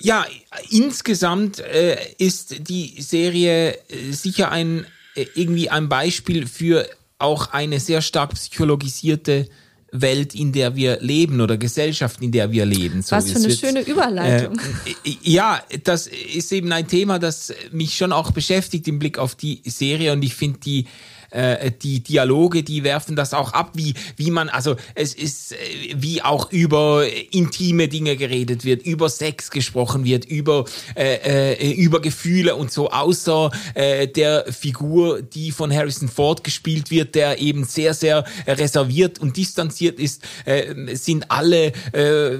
Ja, insgesamt äh, ist die Serie äh, sicher ein irgendwie ein Beispiel für auch eine sehr stark psychologisierte Welt, in der wir leben oder Gesellschaft, in der wir leben. So, Was für eine schöne Überleitung. Äh, ja, das ist eben ein Thema, das mich schon auch beschäftigt im Blick auf die Serie und ich finde die äh, die Dialoge, die werfen das auch ab, wie wie man also es ist äh, wie auch über intime Dinge geredet wird, über Sex gesprochen wird, über äh, äh, über Gefühle und so außer äh, der Figur, die von Harrison Ford gespielt wird, der eben sehr sehr reserviert und distanziert ist, äh, sind alle äh,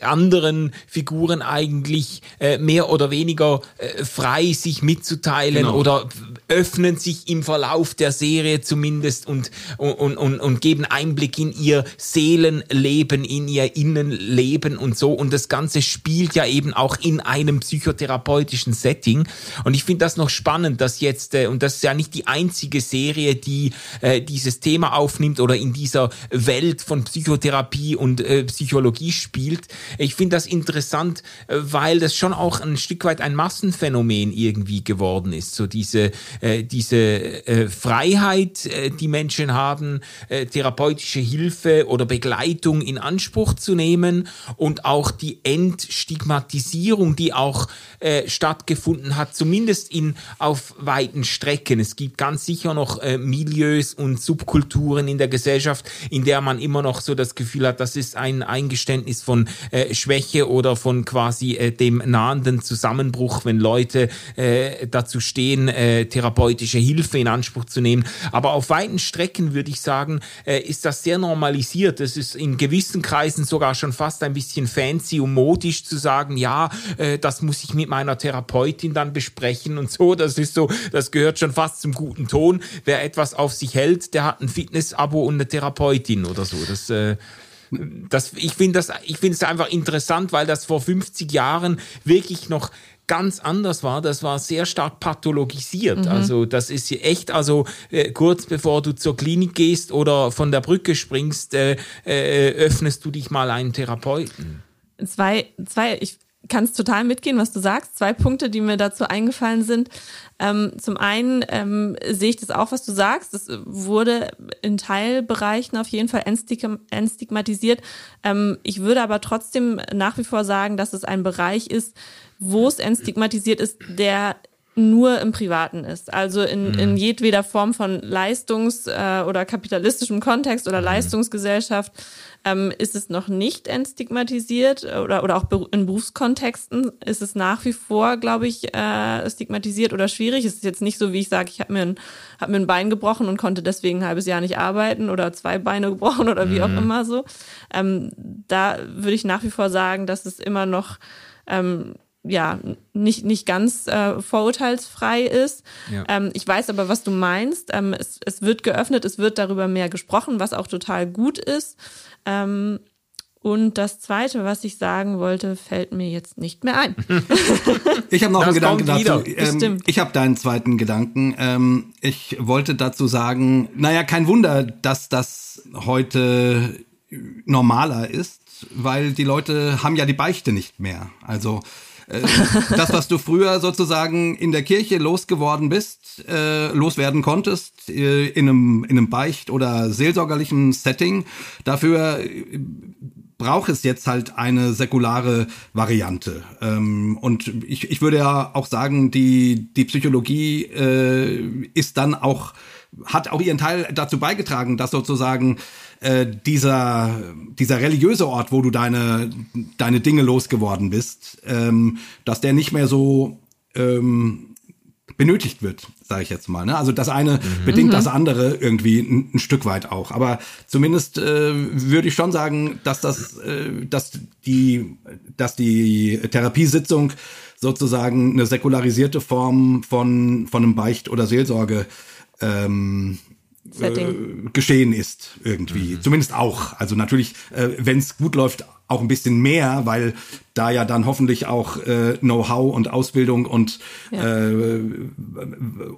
anderen Figuren eigentlich äh, mehr oder weniger äh, frei, sich mitzuteilen Genau. oder öffnen sich im Verlauf der Serie zumindest und, und, und, und geben Einblick in ihr Seelenleben, in ihr Innenleben und so. Und das Ganze spielt ja eben auch in einem psychotherapeutischen Setting. Und ich finde das noch spannend, dass jetzt, äh, und das ist ja nicht die einzige Serie, die äh, dieses Thema aufnimmt oder in dieser Welt von Psychotherapie und äh, Psychologie spielt. Ich finde das interessant, äh, weil das schon auch ein Stück weit ein Massenphänomen irgendwie geworden ist. So diese, äh, diese äh, Freiheit, äh, die Menschen haben, äh, therapeutische Hilfe oder Begleitung in Anspruch zu nehmen und auch die Entstigmatisierung, die auch äh, stattgefunden hat, zumindest in auf weiten Strecken. Es gibt ganz sicher noch äh, Milieus und Subkulturen in der Gesellschaft, in der man immer noch so das Gefühl hat, das ist ein Eingeständnis von Schwäche oder von quasi dem nahenden Zusammenbruch, wenn Leute dazu stehen, äh, therapeutische Hilfe in Anspruch zu nehmen. Aber auf weiten Strecken würde ich sagen, äh, ist das sehr normalisiert. Es ist in gewissen Kreisen sogar schon fast ein bisschen fancy und modisch zu sagen, ja, äh, das muss ich mit meiner Therapeutin dann besprechen und so. Das ist so, das gehört schon fast zum guten Ton. Wer etwas auf sich hält, der hat ein Fitness-Abo und eine Therapeutin oder so. Das äh, das, ich finde ich finde es einfach interessant, weil das vor 50 Jahren wirklich noch ganz anders war, das war sehr stark pathologisiert. Mhm. Also das ist echt, also äh, kurz bevor du zur Klinik gehst oder von der Brücke springst, äh, äh, öffnest du dich mal einen Therapeuten. Zwei, zwei, ich kann es total mitgehen, was du sagst. Zwei Punkte, die mir dazu eingefallen sind. Ähm, zum einen ähm, sehe ich das auch, was du sagst. Das wurde in Teilbereichen auf jeden Fall entstigmatisiert. Ähm, ich würde aber trotzdem nach wie vor sagen, dass es ein Bereich ist, wo es entstigmatisiert ist, der nur im Privaten ist. Also in, in mhm. jedweder Form von Leistungs- äh, oder kapitalistischem Kontext oder mhm. Leistungsgesellschaft ähm, ist es noch nicht entstigmatisiert oder, oder auch in Berufskontexten ist es nach wie vor, glaube ich, äh, stigmatisiert oder schwierig. Es ist jetzt nicht so, wie ich sage, ich habe mir, ein, hab mir ein Bein gebrochen und konnte deswegen ein halbes Jahr nicht arbeiten oder zwei Beine gebrochen oder wie mhm. auch immer so. Ähm, da würde ich nach wie vor sagen, dass es immer noch ähm, ja nicht nicht ganz äh, vorurteilsfrei ist. Ja. Ähm, ich weiß aber, was du meinst. Ähm, es, es wird geöffnet, es wird darüber mehr gesprochen, was auch total gut ist. Ähm, und das Zweite, was ich sagen wollte, fällt mir jetzt nicht mehr ein. ich habe noch das einen Gedanken dazu. Ähm, ich habe deinen zweiten Gedanken. Ähm, ich wollte dazu sagen, naja, kein Wunder, dass das heute normaler ist, weil die Leute haben ja die Beichte nicht mehr. Also das, was du früher sozusagen in der Kirche losgeworden bist, äh, loswerden konntest, äh, in, einem, in einem Beicht- oder seelsorgerlichen Setting, dafür äh, braucht es jetzt halt eine säkulare Variante. Ähm, und ich, ich würde ja auch sagen, die, die Psychologie äh, ist dann auch, hat auch ihren Teil dazu beigetragen, dass sozusagen äh, dieser, dieser religiöse Ort, wo du deine, deine Dinge losgeworden bist, ähm, dass der nicht mehr so ähm, benötigt wird, sage ich jetzt mal. Ne? Also das eine mhm. bedingt das mhm. andere irgendwie ein, ein, Stück weit auch. Aber zumindest äh, würde ich schon sagen, dass das, äh, dass die, dass die Therapiesitzung sozusagen eine säkularisierte Form von von einem Beicht oder Seelsorge ähm, äh, geschehen ist irgendwie. Mhm. Zumindest auch. Also natürlich, äh, wenn es gut läuft, auch ein bisschen mehr, weil da ja dann hoffentlich auch äh, Know-how und Ausbildung und ja. äh,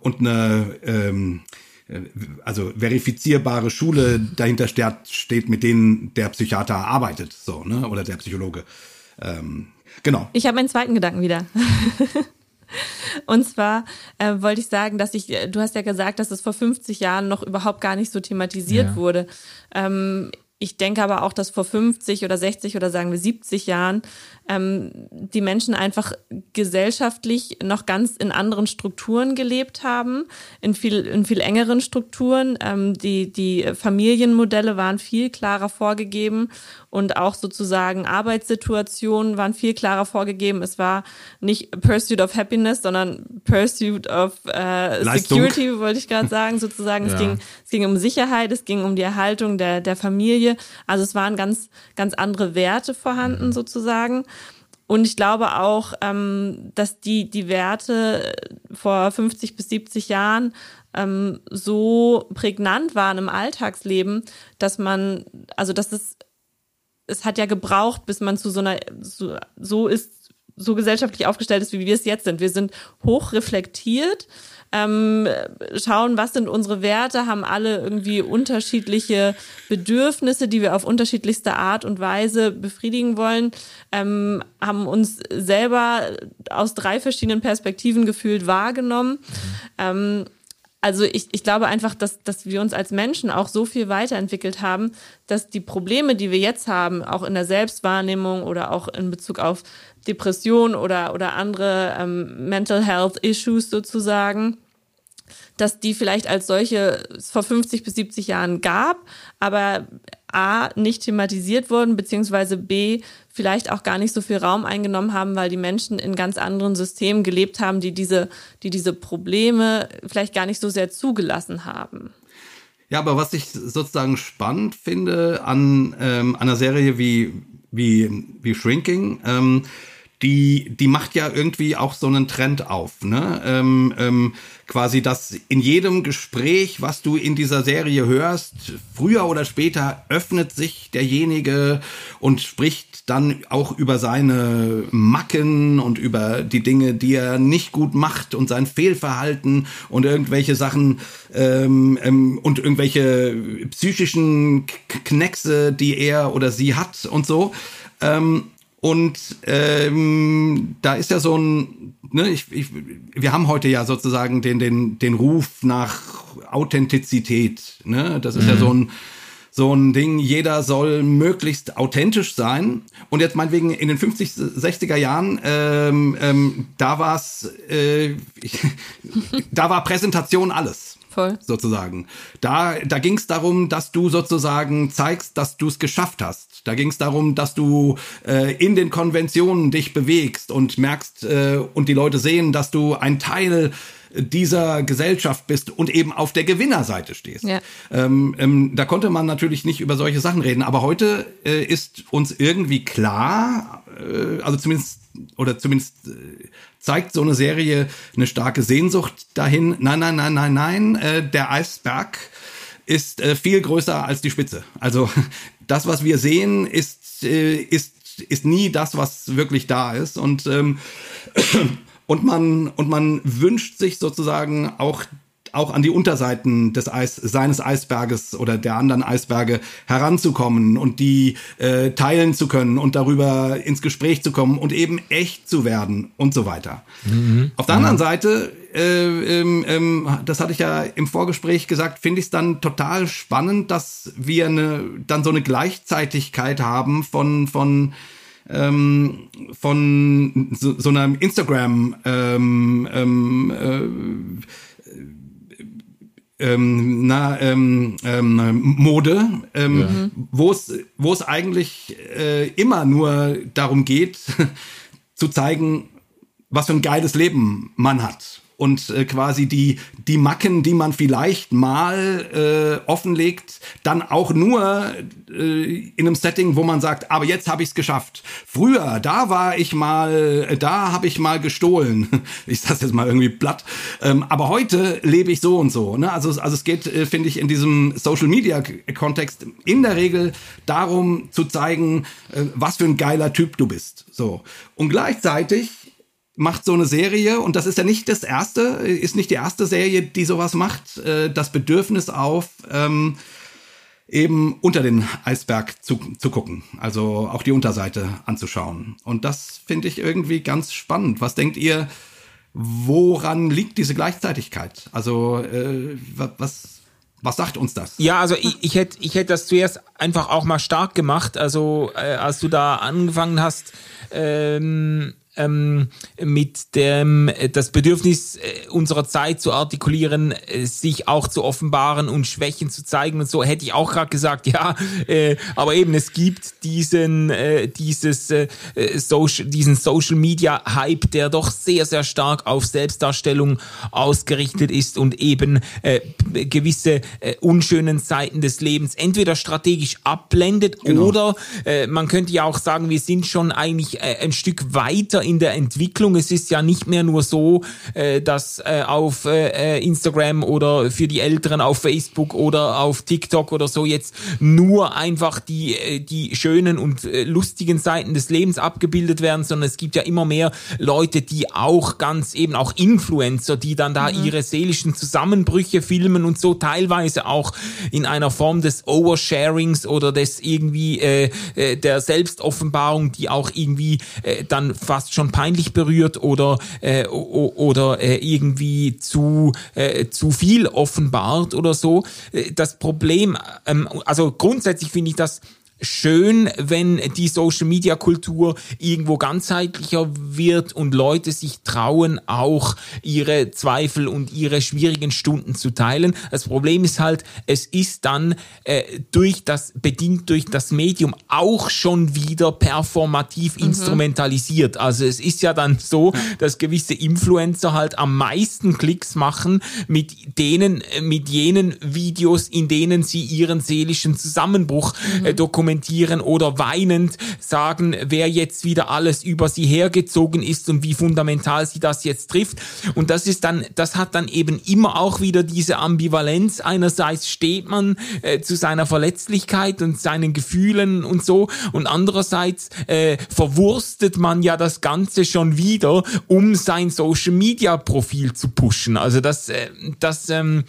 und eine ähm, äh, also verifizierbare Schule dahinter steht, steht, mit denen der Psychiater arbeitet, so ne oder der Psychologe. Ähm, genau. Ich habe meinen zweiten Gedanken wieder. Und zwar äh, wollte ich sagen, dass ich, äh, du hast ja gesagt, dass es vor 50 Jahren noch überhaupt gar nicht so thematisiert ja. wurde. Ähm, ich denke aber auch, dass vor 50 oder 60 oder sagen wir 70 Jahren ähm, die Menschen einfach gesellschaftlich noch ganz in anderen Strukturen gelebt haben, in viel, in viel engeren Strukturen. Ähm, die, die Familienmodelle waren viel klarer vorgegeben und auch sozusagen Arbeitssituationen waren viel klarer vorgegeben. Es war nicht Pursuit of Happiness, sondern Pursuit of äh, Security, wollte ich gerade sagen, sozusagen. Ja. Es, ging, es ging um Sicherheit, es ging um die Erhaltung der, der Familie. Also es waren ganz, ganz andere Werte vorhanden, mhm. sozusagen. Und ich glaube auch, ähm, dass die, die Werte vor 50 bis 70 Jahren ähm, so prägnant waren im Alltagsleben, dass man, also dass es, es hat ja gebraucht, bis man zu so einer, so, so ist, so gesellschaftlich aufgestellt ist, wie wir es jetzt sind. Wir sind hoch reflektiert ähm, schauen, was sind unsere Werte, haben alle irgendwie unterschiedliche Bedürfnisse, die wir auf unterschiedlichste Art und Weise befriedigen wollen, ähm, haben uns selber aus drei verschiedenen Perspektiven gefühlt wahrgenommen. Ähm, also ich, ich glaube einfach, dass, dass wir uns als Menschen auch so viel weiterentwickelt haben, dass die Probleme, die wir jetzt haben, auch in der Selbstwahrnehmung oder auch in Bezug auf Depression oder, oder andere ähm, Mental Health Issues sozusagen, dass die vielleicht als solche vor 50 bis 70 Jahren gab, aber A, nicht thematisiert wurden, beziehungsweise B, vielleicht auch gar nicht so viel Raum eingenommen haben, weil die Menschen in ganz anderen Systemen gelebt haben, die diese, die diese Probleme vielleicht gar nicht so sehr zugelassen haben. Ja, aber was ich sozusagen spannend finde an, ähm, einer Serie wie, wie, wie Shrinking, ähm, die, die macht ja irgendwie auch so einen Trend auf, ne? Ähm, ähm, quasi, dass in jedem Gespräch, was du in dieser Serie hörst, früher oder später öffnet sich derjenige und spricht dann auch über seine Macken und über die Dinge, die er nicht gut macht und sein Fehlverhalten und irgendwelche Sachen ähm, ähm, und irgendwelche psychischen Kneckse, die er oder sie hat und so. Ähm, und ähm, da ist ja so ein, ne, ich, ich, wir haben heute ja sozusagen den, den, den Ruf nach Authentizität. Ne? Das ist mhm. ja so ein, so ein Ding, jeder soll möglichst authentisch sein. Und jetzt meinetwegen in den 50, 60er Jahren, ähm, ähm, da war's, äh, da war Präsentation alles. Voll. Sozusagen. Da, da ging es darum, dass du sozusagen zeigst, dass du es geschafft hast. Da ging es darum, dass du äh, in den Konventionen dich bewegst und merkst äh, und die Leute sehen, dass du ein Teil dieser Gesellschaft bist und eben auf der Gewinnerseite stehst. Ja. Ähm, ähm, da konnte man natürlich nicht über solche Sachen reden, aber heute äh, ist uns irgendwie klar, äh, also zumindest oder zumindest äh, zeigt so eine Serie eine starke Sehnsucht dahin. Nein, nein, nein, nein, nein, äh, der Eisberg ist äh, viel größer als die Spitze. Also das, was wir sehen, ist äh, ist ist nie das, was wirklich da ist und ähm, und man und man wünscht sich sozusagen auch auch an die Unterseiten des Eis, seines Eisberges oder der anderen Eisberge heranzukommen und die äh, teilen zu können und darüber ins Gespräch zu kommen und eben echt zu werden und so weiter. Mhm. Auf der anderen mhm. Seite, äh, ähm, ähm, das hatte ich ja im Vorgespräch gesagt, finde ich es dann total spannend, dass wir eine, dann so eine Gleichzeitigkeit haben von, von ähm, von so, so einer Instagram ähm, ähm, äh, ähm, na, ähm, ähm, Mode, ähm, ja. wo es wo es eigentlich äh, immer nur darum geht, zu zeigen, was für ein geiles Leben man hat und äh, quasi die, die Macken, die man vielleicht mal äh, offenlegt, dann auch nur äh, in einem Setting, wo man sagt, aber jetzt habe ich es geschafft. Früher, da war ich mal, äh, da habe ich mal gestohlen. Ich sage jetzt mal irgendwie platt. Ähm, aber heute lebe ich so und so. Ne? Also, also es geht, äh, finde ich, in diesem Social-Media-Kontext in der Regel darum zu zeigen, äh, was für ein geiler Typ du bist. So. Und gleichzeitig macht so eine Serie, und das ist ja nicht das erste, ist nicht die erste Serie, die sowas macht, äh, das Bedürfnis auf, ähm, eben unter den Eisberg zu, zu gucken, also auch die Unterseite anzuschauen. Und das finde ich irgendwie ganz spannend. Was denkt ihr, woran liegt diese Gleichzeitigkeit? Also äh, was was sagt uns das? Ja, also ich, ich hätte ich hätte das zuerst einfach auch mal stark gemacht. Also äh, als du da angefangen hast, ähm, ähm, mit dem äh, das Bedürfnis äh, unserer Zeit zu artikulieren, äh, sich auch zu offenbaren und Schwächen zu zeigen und so hätte ich auch gerade gesagt, ja, äh, aber eben es gibt diesen äh, dieses äh, Social diesen Social Media Hype, der doch sehr sehr stark auf Selbstdarstellung ausgerichtet ist und eben äh, gewisse äh, unschönen Seiten des Lebens entweder strategisch abblendet genau. oder äh, man könnte ja auch sagen, wir sind schon eigentlich äh, ein Stück weiter in der Entwicklung. Es ist ja nicht mehr nur so, äh, dass äh, auf äh, Instagram oder für die Älteren auf Facebook oder auf TikTok oder so jetzt nur einfach die, äh, die schönen und äh, lustigen Seiten des Lebens abgebildet werden, sondern es gibt ja immer mehr Leute, die auch ganz eben auch Influencer, die dann da mhm. ihre seelischen Zusammenbrüche filmen und so teilweise auch in einer Form des Oversharings oder des irgendwie äh, äh der Selbstoffenbarung, die auch irgendwie äh, dann fast schon peinlich berührt oder äh, oder äh, irgendwie zu äh, zu viel offenbart oder so. Äh, das Problem, ähm, also grundsätzlich finde ich das schön, wenn die Social Media Kultur irgendwo ganzheitlicher wird und Leute sich trauen, auch ihre Zweifel und ihre schwierigen Stunden zu teilen. Das Problem ist halt, es ist dann äh, durch das, bedingt durch das Medium auch schon wieder performativ mhm. instrumentalisiert. Also es ist ja dann so, dass gewisse Influencer halt am meisten Klicks machen mit denen, mit jenen Videos, in denen sie ihren seelischen Zusammenbruch äh, dokumentieren kommentieren oder weinend sagen, wer jetzt wieder alles über sie hergezogen ist und wie fundamental sie das jetzt trifft. Und das ist dann, das hat dann eben immer auch wieder diese Ambivalenz. Einerseits steht man äh, zu seiner Verletzlichkeit und seinen Gefühlen und so und andererseits äh, verwurstet man ja das Ganze schon wieder, um sein Social Media Profil zu pushen. Also das, äh, das, ähm,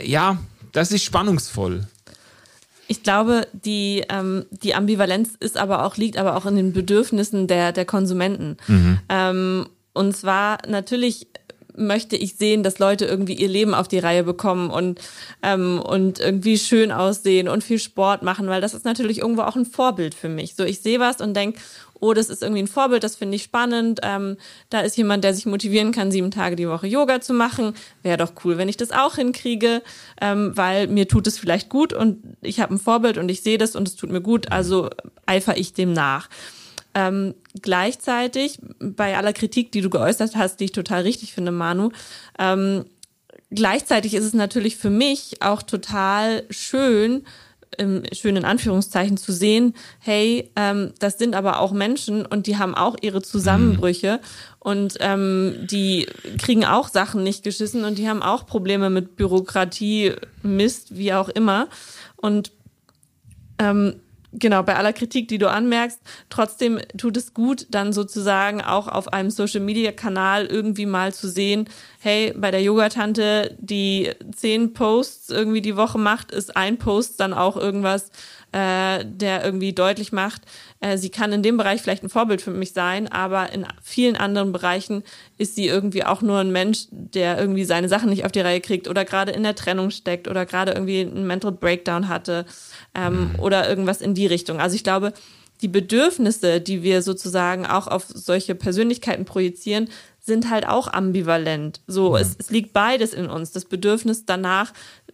äh, ja, das ist spannungsvoll. Ich glaube, die, ähm, die Ambivalenz ist aber auch, liegt aber auch in den Bedürfnissen der, der Konsumenten. Mhm. Ähm, und zwar natürlich möchte ich sehen, dass Leute irgendwie ihr Leben auf die Reihe bekommen und, ähm, und irgendwie schön aussehen und viel Sport machen, weil das ist natürlich irgendwo auch ein Vorbild für mich. So, ich sehe was und denke, oh, das ist irgendwie ein Vorbild, das finde ich spannend. Ähm, da ist jemand, der sich motivieren kann, sieben Tage die Woche Yoga zu machen. Wäre doch cool, wenn ich das auch hinkriege, ähm, weil mir tut es vielleicht gut und ich habe ein Vorbild und ich sehe das und es tut mir gut, also eifer ich dem nach. Ähm, gleichzeitig, bei aller Kritik, die du geäußert hast, die ich total richtig finde, Manu, ähm, gleichzeitig ist es natürlich für mich auch total schön, im schönen Anführungszeichen zu sehen, hey, ähm, das sind aber auch Menschen und die haben auch ihre Zusammenbrüche mhm. und ähm, die kriegen auch Sachen nicht geschissen und die haben auch Probleme mit Bürokratie, Mist, wie auch immer. Und ähm, genau, bei aller Kritik, die du anmerkst, trotzdem tut es gut, dann sozusagen auch auf einem Social-Media-Kanal irgendwie mal zu sehen, hey, bei der Yogatante, die zehn Posts irgendwie die Woche macht, ist ein Post dann auch irgendwas, äh, der irgendwie deutlich macht, äh, sie kann in dem Bereich vielleicht ein Vorbild für mich sein, aber in vielen anderen Bereichen ist sie irgendwie auch nur ein Mensch, der irgendwie seine Sachen nicht auf die Reihe kriegt oder gerade in der Trennung steckt oder gerade irgendwie einen Mental Breakdown hatte ähm, mhm. oder irgendwas in die Richtung. Also ich glaube, die Bedürfnisse, die wir sozusagen auch auf solche Persönlichkeiten projizieren, sind halt auch ambivalent. So, ja. es, es liegt beides in uns. Das Bedürfnis danach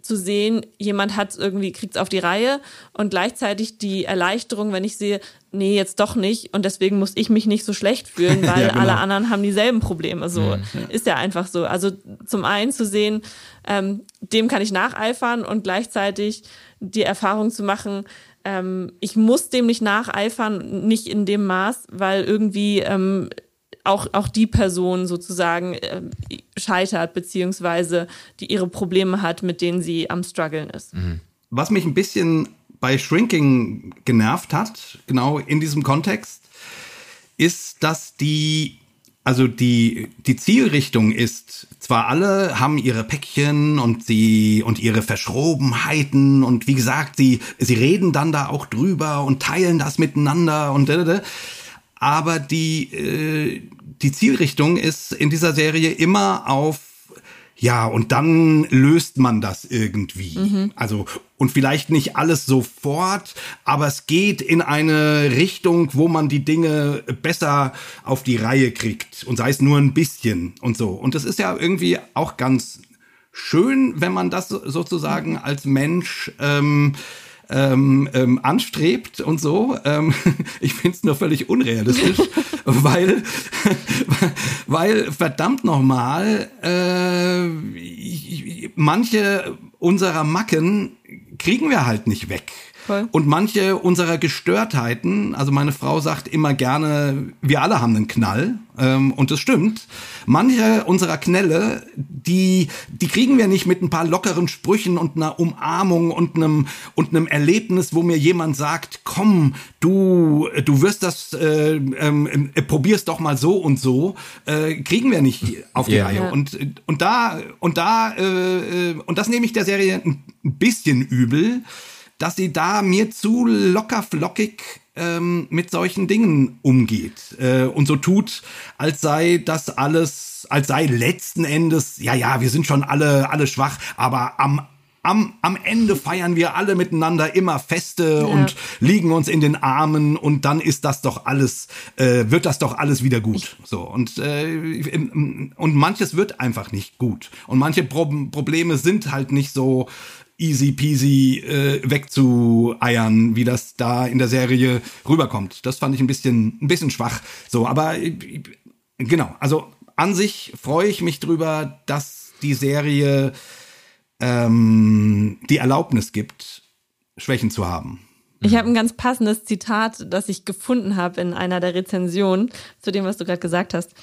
zu sehen, jemand hat irgendwie, kriegt es auf die Reihe und gleichzeitig die Erleichterung, wenn ich sehe, nee, jetzt doch nicht und deswegen muss ich mich nicht so schlecht fühlen, weil ja, genau. alle anderen haben dieselben Probleme. So ja. ist ja einfach so. Also zum einen zu sehen, ähm, dem kann ich nacheifern und gleichzeitig die Erfahrung zu machen, ähm, ich muss dem nicht nacheifern, nicht in dem Maß, weil irgendwie ähm, auch, auch die Person sozusagen äh, scheitert, beziehungsweise die ihre Probleme hat, mit denen sie am struggeln ist. Mhm. Was mich ein bisschen bei Shrinking genervt hat, genau in diesem Kontext, ist, dass die, also die, die Zielrichtung ist, zwar alle haben ihre Päckchen und sie, und ihre Verschrobenheiten und wie gesagt, sie, sie reden dann da auch drüber und teilen das miteinander und, aber die, äh, die Zielrichtung ist in dieser Serie immer auf ja, und dann löst man das irgendwie. Mhm. Also, und vielleicht nicht alles sofort, aber es geht in eine Richtung, wo man die Dinge besser auf die Reihe kriegt. Und sei es nur ein bisschen und so. Und das ist ja irgendwie auch ganz schön, wenn man das sozusagen als Mensch ähm, ähm, ähm, anstrebt und so. Ähm, ich finde es nur völlig unrealistisch, weil, weil verdammt nochmal, äh, manche unserer Macken kriegen wir halt nicht weg. Voll. Und manche unserer Gestörtheiten, also meine Frau sagt immer gerne, wir alle haben einen Knall, ähm, und das stimmt. Manche unserer Knälle, die, die kriegen wir nicht mit ein paar lockeren Sprüchen und einer Umarmung und einem, und einem Erlebnis, wo mir jemand sagt, komm, du, du wirst das, äh, ähm, äh, probier's doch mal so und so, äh, kriegen wir nicht auf die yeah. Reihe. Und, und da, und da, äh, äh, und das nehme ich der Serie ein bisschen übel dass sie da mir zu locker flockig ähm, mit solchen Dingen umgeht äh, und so tut, als sei das alles, als sei letzten Endes, ja, ja, wir sind schon alle, alle schwach, aber am am, am Ende feiern wir alle miteinander immer Feste ja. und liegen uns in den Armen und dann ist das doch alles, äh, wird das doch alles wieder gut. So und äh, und manches wird einfach nicht gut und manche Pro Probleme sind halt nicht so easy peasy äh, wegzueiern, wie das da in der Serie rüberkommt. Das fand ich ein bisschen, ein bisschen schwach. So, aber äh, genau, also an sich freue ich mich drüber, dass die Serie ähm, die Erlaubnis gibt, Schwächen zu haben. Ich habe ein ganz passendes Zitat, das ich gefunden habe in einer der Rezensionen zu dem, was du gerade gesagt hast.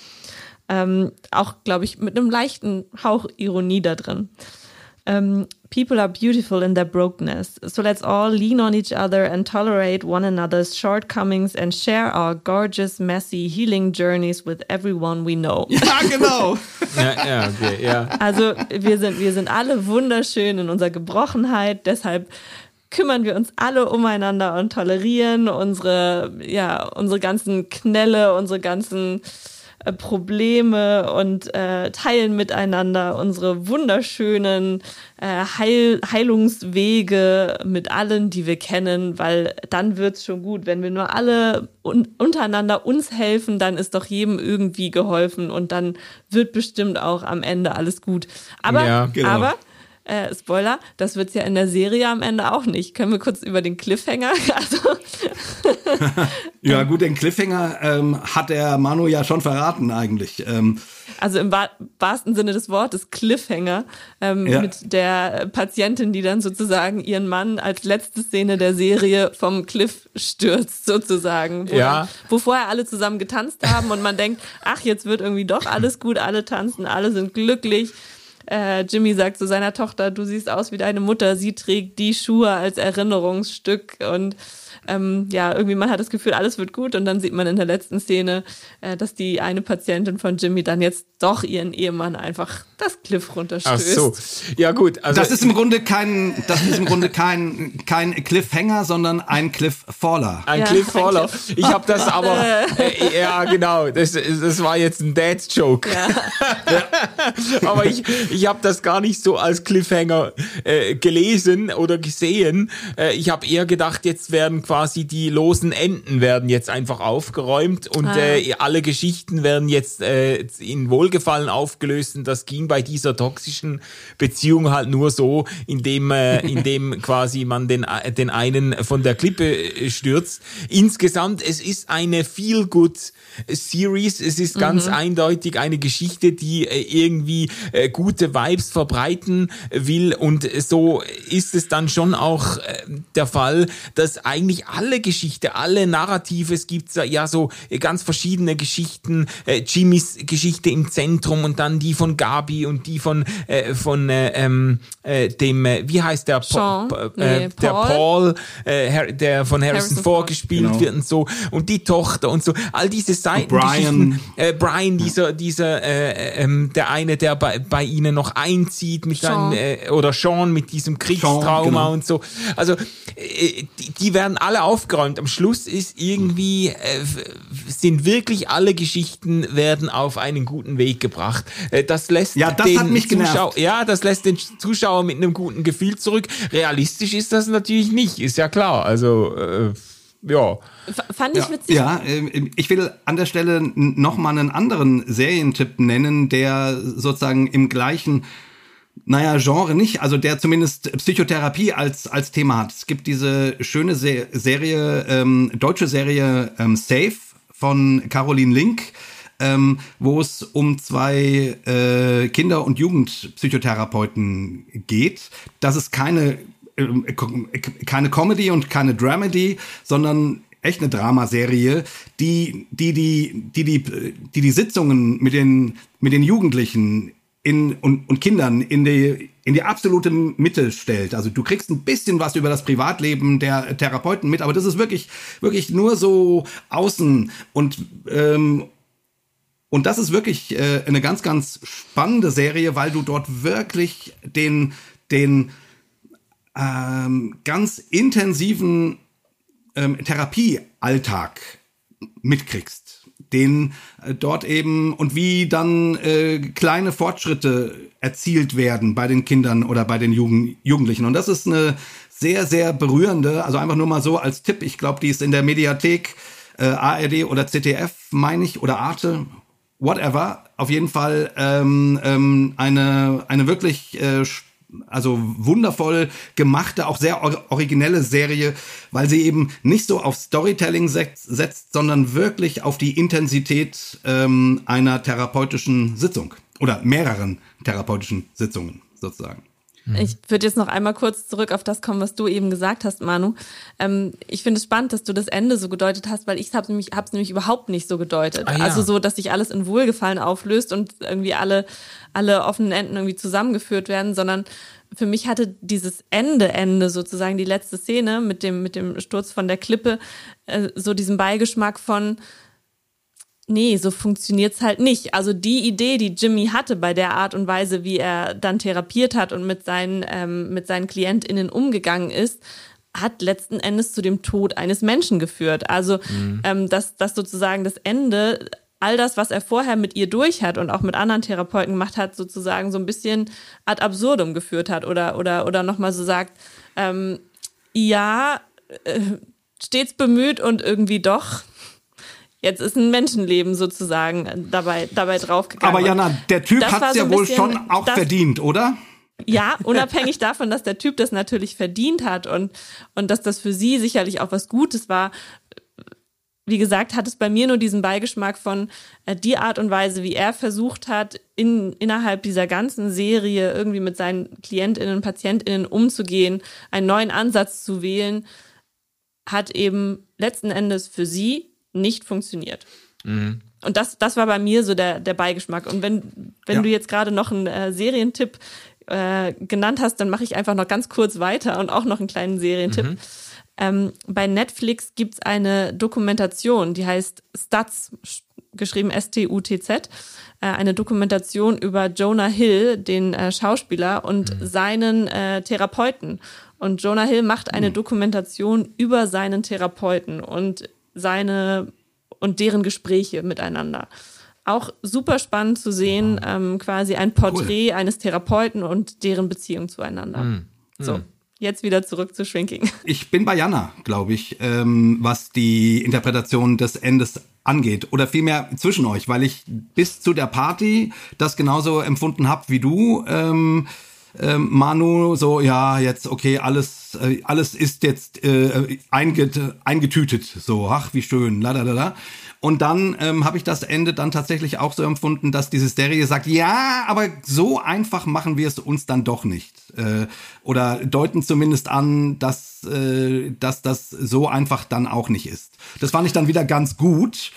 Ähm, auch, glaube ich, mit einem leichten Hauch Ironie da drin. Um, people are beautiful in their brokenness, so let's all lean on each other and tolerate one another's shortcomings and share our gorgeous, messy healing journeys with everyone we know. Ja, genau. ja, ja, okay, ja. Also wir sind, wir sind alle wunderschön in unserer Gebrochenheit, deshalb kümmern wir uns alle umeinander und tolerieren unsere, ja, unsere ganzen Knälle, unsere ganzen äh, Probleme und äh, teilen miteinander unsere wunderschönen äh, Heil Heilungswege mit allen, die wir kennen, weil dann wird's schon gut. Wenn wir nur alle un untereinander uns helfen, dann ist doch jedem irgendwie geholfen und dann wird bestimmt auch am Ende alles gut. Aber, Ja, genau. aber äh, Spoiler, das wird's ja in der Serie am Ende auch nicht. Können wir kurz über den Cliffhanger? Also, Ja, gut, den Cliffhanger ähm, hat der Manu ja schon verraten eigentlich. Ähm, also im wahr- wahrsten Sinne des Wortes Cliffhanger ähm, Ja. mit der Patientin, die dann sozusagen ihren Mann als letzte Szene der Serie vom Cliff stürzt sozusagen, wo, Ja. dann, wo vorher alle zusammen getanzt haben und man denkt, ach jetzt wird irgendwie doch alles gut, alle tanzen, alle sind glücklich. Äh, Jimmy sagt zu seiner Tochter, du siehst aus wie deine Mutter, sie trägt die Schuhe als Erinnerungsstück. Und ähm, ja, irgendwie man hat das Gefühl, alles wird gut. Und dann sieht man in der letzten Szene, äh, dass die eine Patientin von Jimmy dann jetzt doch ihren Ehemann einfach das Cliff Ach runterstößt. so. Ja, gut. Also, das ist im Grunde kein, das ist im Grunde kein, kein Cliffhanger, sondern ein Clifffaller. Ein Ja, Cliffhanger. ein Ich habe das aber, äh, ja genau, das, das war jetzt ein Dad-Joke. Ja. aber ich, ich habe das gar nicht so als Cliffhanger äh, gelesen oder gesehen. Äh, ich habe eher gedacht, jetzt werden quasi die losen Enden werden jetzt einfach aufgeräumt und Ah. äh, alle Geschichten werden jetzt äh, in Wohlgefallen aufgelöst. Und das ging bei dieser toxischen Beziehung halt nur so, indem, äh, indem quasi man den, den einen von der Klippe äh, stürzt. Insgesamt, es ist eine Feel-Good Series. Es ist ganz eindeutig eine Geschichte, die äh, irgendwie äh, gute Vibes verbreiten will. Und so ist es dann schon auch der Fall, dass eigentlich alle Geschichten, alle Narrative, es gibt ja so ganz verschiedene Geschichten, Jimmys Geschichte im Zentrum und dann die von Gabi und die von, äh, von äh, ähm, äh, dem, äh, wie heißt der? Sean? Pa- Nee, äh, der Paul? Paul, äh, der von Harrison, Harrison Ford gespielt Genau. wird und so und die Tochter und so all diese Seiten Brian. äh, Brian dieser dieser äh, ähm, der eine der bei, bei ihnen noch einzieht mit Sean. seinem äh, oder Sean mit diesem Kriegstrauma genau. und so also äh, die, die werden alle aufgeräumt am Schluss ist irgendwie äh, sind wirklich alle Geschichten werden auf einen guten Weg gebracht äh, das lässt Ja, das den hat mich genervt. Zuschauer ja das lässt den Zuschauer mit einem guten Gefühl zurück realistisch ist das natürlich nicht ist ja klar also äh, ja F- Fand ich Ja, witzig. ja ähm, ich will an der Stelle nochmal einen anderen Serientipp nennen, der sozusagen im gleichen, naja, Genre nicht, also der zumindest Psychotherapie als, als Thema hat. Es gibt diese schöne Se Serie, ähm, deutsche Serie ähm, Safe von Caroline Link. Ähm, wo es um zwei äh, Kinder- und Jugendpsychotherapeuten geht. Das ist keine ähm, keine Comedy und keine Dramedy, sondern echt eine Dramaserie, die die die die die die die Sitzungen mit den mit den Jugendlichen in und, und Kindern in die in die absolute Mitte stellt. Also du kriegst ein bisschen was über das Privatleben der Therapeuten mit, aber das ist wirklich wirklich nur so außen und ähm, und das ist wirklich äh, eine ganz, ganz spannende Serie, weil du dort wirklich den, den ähm, ganz intensiven ähm, Therapiealltag mitkriegst. Den äh, dort eben und wie dann äh, kleine Fortschritte erzielt werden bei den Kindern oder bei den Jugend Jugendlichen. Und das ist eine sehr, sehr berührende, also einfach nur mal so als Tipp. Ich glaube, die ist in der Mediathek äh, ARD oder ZDF, meine ich, oder Arte, whatever. Auf jeden Fall ähm, ähm, eine, eine wirklich äh, also wundervoll gemachte, auch sehr or originelle Serie, weil sie eben nicht so auf Storytelling setzt, setzt sondern wirklich auf die Intensität ähm, einer therapeutischen Sitzung oder mehreren therapeutischen Sitzungen sozusagen. Mhm. Ich würde jetzt noch einmal kurz zurück auf das kommen, was du eben gesagt hast, Manu. Ähm, ich finde es spannend, dass du das Ende so gedeutet hast, weil ich habe nämlich, hab's nämlich überhaupt nicht so gedeutet. Ah, ja. Also so, dass sich alles in Wohlgefallen auflöst und irgendwie alle, alle offenen Enden irgendwie zusammengeführt werden, sondern für mich hatte dieses Ende, Ende sozusagen, die letzte Szene mit dem, mit dem Sturz von der Klippe, äh, so diesen Beigeschmack von, nee, so funktioniert's halt nicht. Also die Idee, die Jimmy hatte bei der Art und Weise, wie er dann therapiert hat und mit seinen, ähm, mit seinen KlientInnen umgegangen ist, hat letzten Endes zu dem Tod eines Menschen geführt. Also, mhm. ähm, dass, dass sozusagen das Ende all das, was er vorher mit ihr durch hat und auch mit anderen Therapeuten gemacht hat, sozusagen so ein bisschen ad absurdum geführt hat oder, oder, oder nochmal so sagt, ähm, ja, äh, stets bemüht und irgendwie doch Jetzt ist ein Menschenleben sozusagen dabei, dabei draufgegangen. Aber Jana, der Typ hat es ja wohl schon auch das, verdient, oder? Ja, unabhängig davon, dass der Typ das natürlich verdient hat und, und dass das für sie sicherlich auch was Gutes war. Wie gesagt, hat es bei mir nur diesen Beigeschmack von äh, die Art und Weise, wie er versucht hat, in, innerhalb dieser ganzen Serie irgendwie mit seinen KlientInnen, PatientInnen umzugehen, einen neuen Ansatz zu wählen, hat eben letzten Endes für sie nicht funktioniert. Mhm. Und das, das war bei mir so der, der Beigeschmack. Und wenn, wenn ja. du jetzt gerade noch einen äh, Serientipp äh, genannt hast, dann mache ich einfach noch ganz kurz weiter und auch noch einen kleinen Serientipp. Mhm. Ähm, bei Netflix gibt's eine Dokumentation, die heißt Stutz, geschrieben S-T-U-T-Z, äh, eine Dokumentation über Jonah Hill, den äh, Schauspieler, und mhm. seinen äh, Therapeuten. Und Jonah Hill macht eine mhm. Dokumentation über seinen Therapeuten. Und seine und deren Gespräche miteinander. Auch super spannend zu sehen, ähm, quasi ein Porträt cool. eines Therapeuten und deren Beziehung zueinander. Mm. So. Jetzt wieder zurück zu Shrinking. Ich bin bei Jana, glaube ich, ähm, was die Interpretation des Endes angeht. Oder vielmehr zwischen euch, weil ich bis zu der Party das genauso empfunden habe wie du. Ähm, ähm, Manu so, ja, jetzt, okay, alles, äh, alles ist jetzt äh, einget eingetütet. So, ach, wie schön, la la la. Und dann ähm, habe ich das Ende dann tatsächlich auch so empfunden, dass diese Serie sagt, ja, aber so einfach machen wir es uns dann doch nicht. Äh, oder deuten zumindest an, dass, äh, dass das so einfach dann auch nicht ist. Das fand ich dann wieder ganz gut.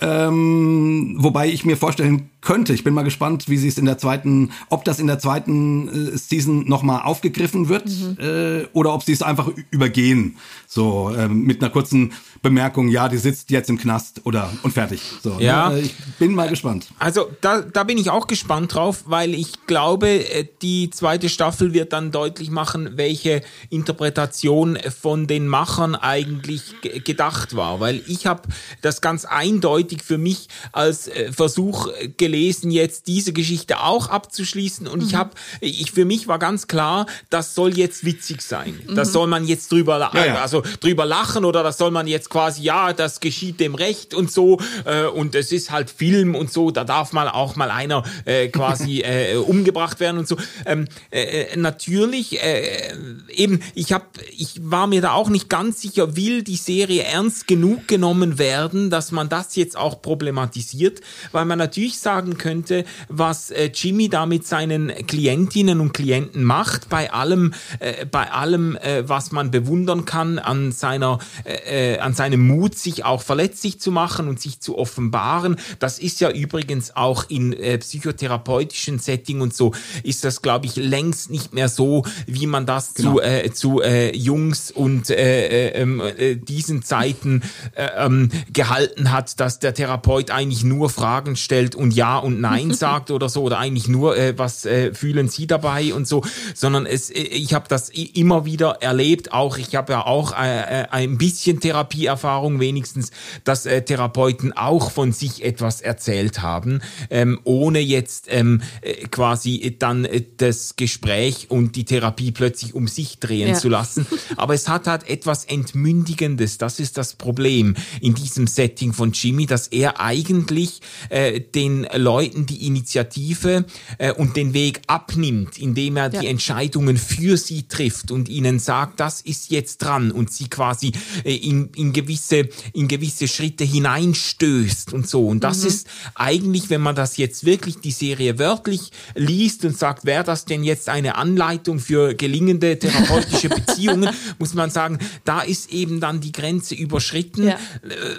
Ähm, wobei ich mir vorstellen könnte, ich bin mal gespannt, wie sie es in der zweiten, ob das in der zweiten äh, Season nochmal aufgegriffen wird mhm. äh, oder ob sie es einfach übergehen. So ähm, mit einer kurzen Bemerkung, ja, die sitzt jetzt im Knast oder und fertig. So, ja. Ne? Ich bin mal gespannt. Also da, da bin ich auch gespannt drauf, weil ich glaube, äh, die zweite Staffel wird dann deutlich machen, welche Interpretation von den Machern eigentlich gedacht war. Weil ich habe das ganz eindeutig für mich als äh, Versuch gelesen, jetzt diese Geschichte auch abzuschließen. Und mhm. ich habe, ich für mich war ganz klar, das soll jetzt witzig sein. Mhm. Das soll man jetzt drüber, ja, ja. also drüber lachen oder das soll man jetzt quasi, ja, das geschieht dem Recht und so. Äh, und es ist halt Film und so, da darf mal auch mal einer äh, quasi äh, umgebracht werden und so. Ähm, äh, äh natürlich, äh, eben, ich habe, ich war mir da auch nicht ganz sicher, will die Serie ernst genug genommen werden, dass man das jetzt auch problematisiert, weil man natürlich sagen könnte, was äh, Jimmy da mit seinen Klientinnen und Klienten macht, bei allem, äh, bei allem, äh, was man bewundern kann an seiner, äh, an seiner seinem Mut, sich auch verletzlich zu machen und sich zu offenbaren. Das ist ja übrigens auch in äh, psychotherapeutischen Setting und so ist das, glaube ich, längst nicht mehr so, wie man das genau. zu, äh, zu äh, Jungs und äh, äh, ähm, äh, diesen Zeiten äh, ähm, gehalten hat, dass der Therapeut eigentlich nur Fragen stellt und Ja und Nein sagt oder so oder eigentlich nur, äh, was äh, fühlen Sie dabei und so, sondern es, äh, ich habe das immer wieder erlebt, auch ich habe ja auch äh, äh ein bisschen Therapie Erfahrung wenigstens, dass äh, Therapeuten auch von sich etwas erzählt haben, ähm, ohne jetzt ähm, äh, quasi dann das Gespräch und die Therapie plötzlich um sich drehen ja. zu lassen. Aber es hat halt etwas Entmündigendes. Das ist das Problem in diesem Setting von Jimmy, dass er eigentlich äh, den Leuten die Initiative äh, und den Weg abnimmt, indem er ja. die Entscheidungen für sie trifft und ihnen sagt, das ist jetzt dran und sie quasi äh, in, in gewisse in gewisse Schritte hineinstößt und so. Und das mhm. ist eigentlich, wenn man das jetzt wirklich die Serie wörtlich liest und sagt, wäre das denn jetzt eine Anleitung für gelingende therapeutische Beziehungen, muss man sagen, da ist eben dann die Grenze überschritten, ja. Äh,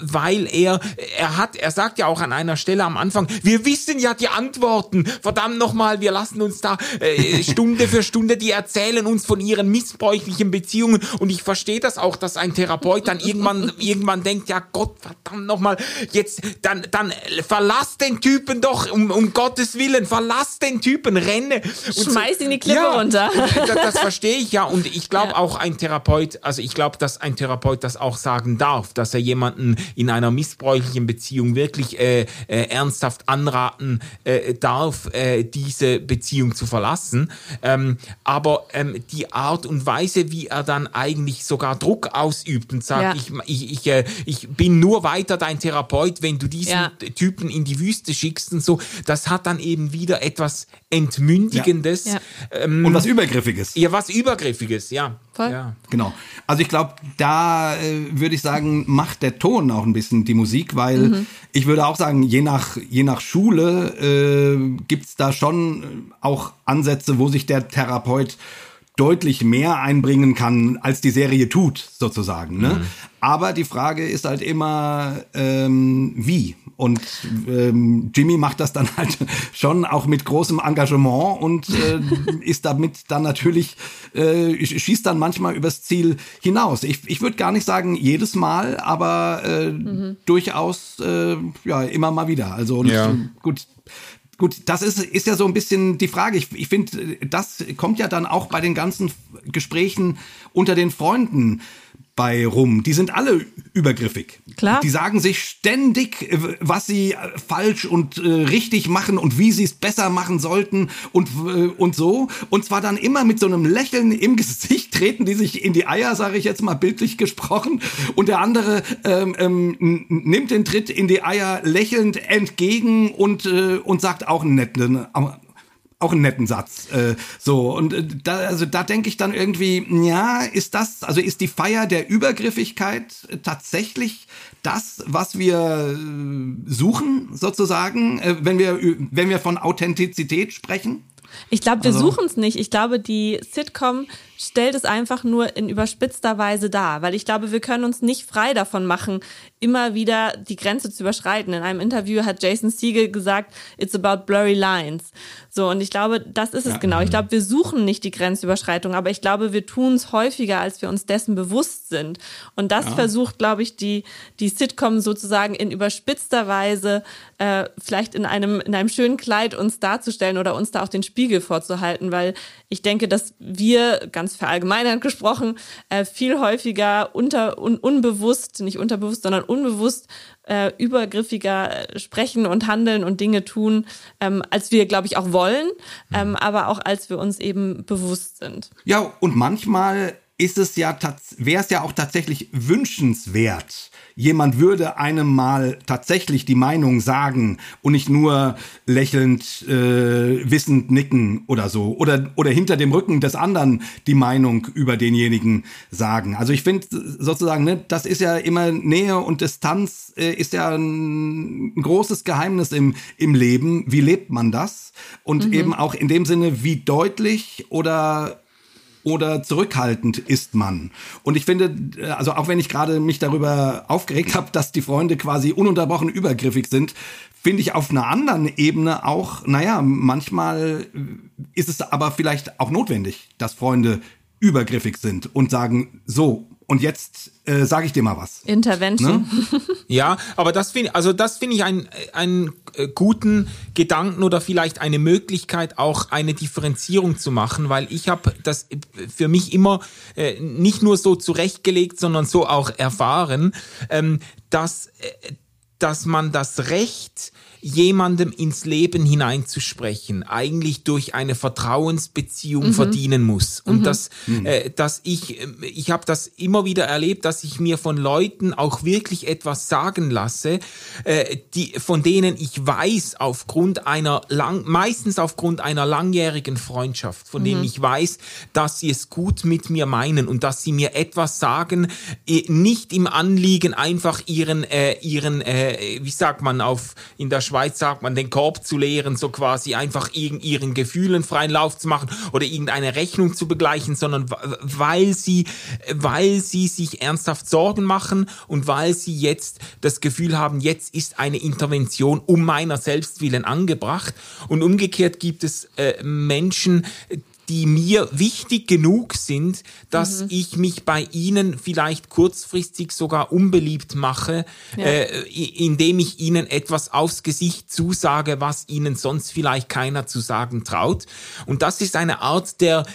weil er er hat er sagt ja auch an einer Stelle am Anfang, wir wissen ja die Antworten. Verdammt nochmal, wir lassen uns da äh, Stunde für Stunde, die erzählen uns von ihren missbräuchlichen Beziehungen. Und ich verstehe das auch, dass ein Therapeut dann irgendwann, irgendwann denkt, ja Gott, verdammt nochmal, jetzt, dann, dann verlass den Typen doch, um, um Gottes Willen, verlass den Typen, renne. Und Schmeiß ihn die Klippe ja, runter. das, das verstehe ich ja. Und ich glaube ja. auch ein Therapeut, also ich glaube, dass ein Therapeut das auch sagen darf, dass er jemanden in einer missbräuchlichen Beziehung wirklich äh, äh, ernsthaft anraten äh, darf, äh, diese Beziehung zu verlassen. Ähm, aber ähm, die Art und Weise, wie er dann eigentlich sogar Druck ausübt und sagt, ja. ich, ich, ich, äh, ich bin nur weiter dein Therapeut, wenn du diesen ja. Typen in die Wüste schickst und so, das hat dann eben wieder etwas Entmündigendes. Ja. Ähm, und was Übergriffiges. Ja, was Übergriffiges, ja. Voll. Ja. Genau. Also ich glaube, da äh, würde ich sagen, macht der Ton auch ein bisschen die Musik, weil mhm. ich würde auch sagen, je nach, je nach Schule äh, gibt da schon auch Ansätze, wo sich der Therapeut deutlich mehr einbringen kann, als die Serie tut, sozusagen. Ne? Mhm. Aber die Frage ist halt immer, ähm, wie. Und ähm, Jimmy macht das dann halt schon auch mit großem Engagement und äh, ist damit dann natürlich, äh, schießt dann manchmal übers Ziel hinaus. Ich, ich würde gar nicht sagen jedes Mal, aber äh, mhm. durchaus äh, ja immer mal wieder. Also und, ja. gut, Gut, das ist, ist ja so ein bisschen die Frage. Ich, ich finde, das kommt ja dann auch bei den ganzen Gesprächen unter den Freunden bei rum. Die sind alle übergriffig. Klar. Die sagen sich ständig, äh, was sie äh, falsch und äh, richtig machen und wie sie es besser machen sollten und, äh, und so. Und zwar dann immer mit so einem Lächeln im Gesicht treten die sich in die Eier, sage ich jetzt mal bildlich gesprochen. Und der andere ähm, ähm, nimmt den Tritt in die Eier lächelnd entgegen und, äh, und sagt auch einen netten, auch einen netten Satz. Äh, so, und äh, da, also da denke ich dann irgendwie, ja, ist das, also ist die Feier der Übergriffigkeit tatsächlich das, was wir äh, suchen, sozusagen, äh, wenn wir, wenn wir von Authentizität sprechen? Ich glaube, wir also, suchen es nicht. Ich glaube, die Sitcom stellt es einfach nur in überspitzter Weise dar, weil ich glaube, wir können uns nicht frei davon machen, immer wieder die Grenze zu überschreiten. In einem Interview hat Jason Siegel gesagt, it's about blurry lines. So, und ich glaube, das ist es ja. genau. Ich glaube, wir suchen nicht die Grenzüberschreitung, aber ich glaube, wir tun es häufiger, als wir uns dessen bewusst sind. Und das ja. versucht, glaube ich, die, die Sitcom sozusagen in überspitzter Weise, äh, vielleicht in einem, in einem schönen Kleid uns darzustellen oder uns da auch den Spiegel vorzuhalten, weil ich denke, dass wir, ganz verallgemeinert gesprochen, äh, viel häufiger unter, un, unbewusst, nicht unterbewusst, sondern unbewusst äh, übergriffiger äh, sprechen und handeln und Dinge tun, ähm, als wir, glaube ich, auch wollen, ähm, aber auch als wir uns eben bewusst sind. Ja, und manchmal ist es ja, wäre es ja auch tatsächlich wünschenswert, jemand würde einem mal tatsächlich die Meinung sagen und nicht nur lächelnd, äh, wissend nicken oder so. Oder, oder hinter dem Rücken des anderen die Meinung über denjenigen sagen. Also ich finde sozusagen, ne, das ist ja immer Nähe und Distanz äh, ist ja ein, großes Geheimnis im, im Leben. Wie lebt man das? Und mhm. eben auch in dem Sinne, wie deutlich oder oder zurückhaltend ist man. Und ich finde, also auch wenn ich gerade mich darüber aufgeregt habe, dass die Freunde quasi ununterbrochen übergriffig sind, finde ich auf einer anderen Ebene auch, naja, manchmal ist es aber vielleicht auch notwendig, dass Freunde übergriffig sind und sagen, so, und jetzt äh, sage ich dir mal was. Intervention. Ne? ja, aber das finde also das finde ich einen einen äh, guten Gedanken oder vielleicht eine Möglichkeit auch eine Differenzierung zu machen, weil ich habe das für mich immer äh, nicht nur so zurechtgelegt, sondern so auch erfahren, ähm, dass äh, dass man das Recht jemandem ins Leben hineinzusprechen, eigentlich durch eine Vertrauensbeziehung mhm. verdienen muss. Und mhm. dass, äh, dass ich, äh, ich habe das immer wieder erlebt, dass ich mir von Leuten auch wirklich etwas sagen lasse, äh, die, von denen ich weiß, aufgrund einer lang, meistens aufgrund einer langjährigen Freundschaft, von mhm. denen ich weiß, dass sie es gut mit mir meinen und dass sie mir etwas sagen, äh, nicht im Anliegen einfach ihren, äh, ihren, äh, wie sagt man auf, in der Schweiz sagt man, den Korb zu leeren, so quasi einfach ihren, ihren Gefühlen freien Lauf zu machen oder irgendeine Rechnung zu begleichen, sondern weil sie, weil sie sich ernsthaft Sorgen machen und weil sie jetzt das Gefühl haben, jetzt ist eine Intervention um meiner selbst willen angebracht. Und umgekehrt gibt es äh, Menschen, die mir wichtig genug sind, dass mhm. ich mich bei ihnen vielleicht kurzfristig sogar unbeliebt mache, ja. äh, indem ich ihnen etwas aufs Gesicht zusage, was ihnen sonst vielleicht keiner zu sagen traut. Und das ist eine Art der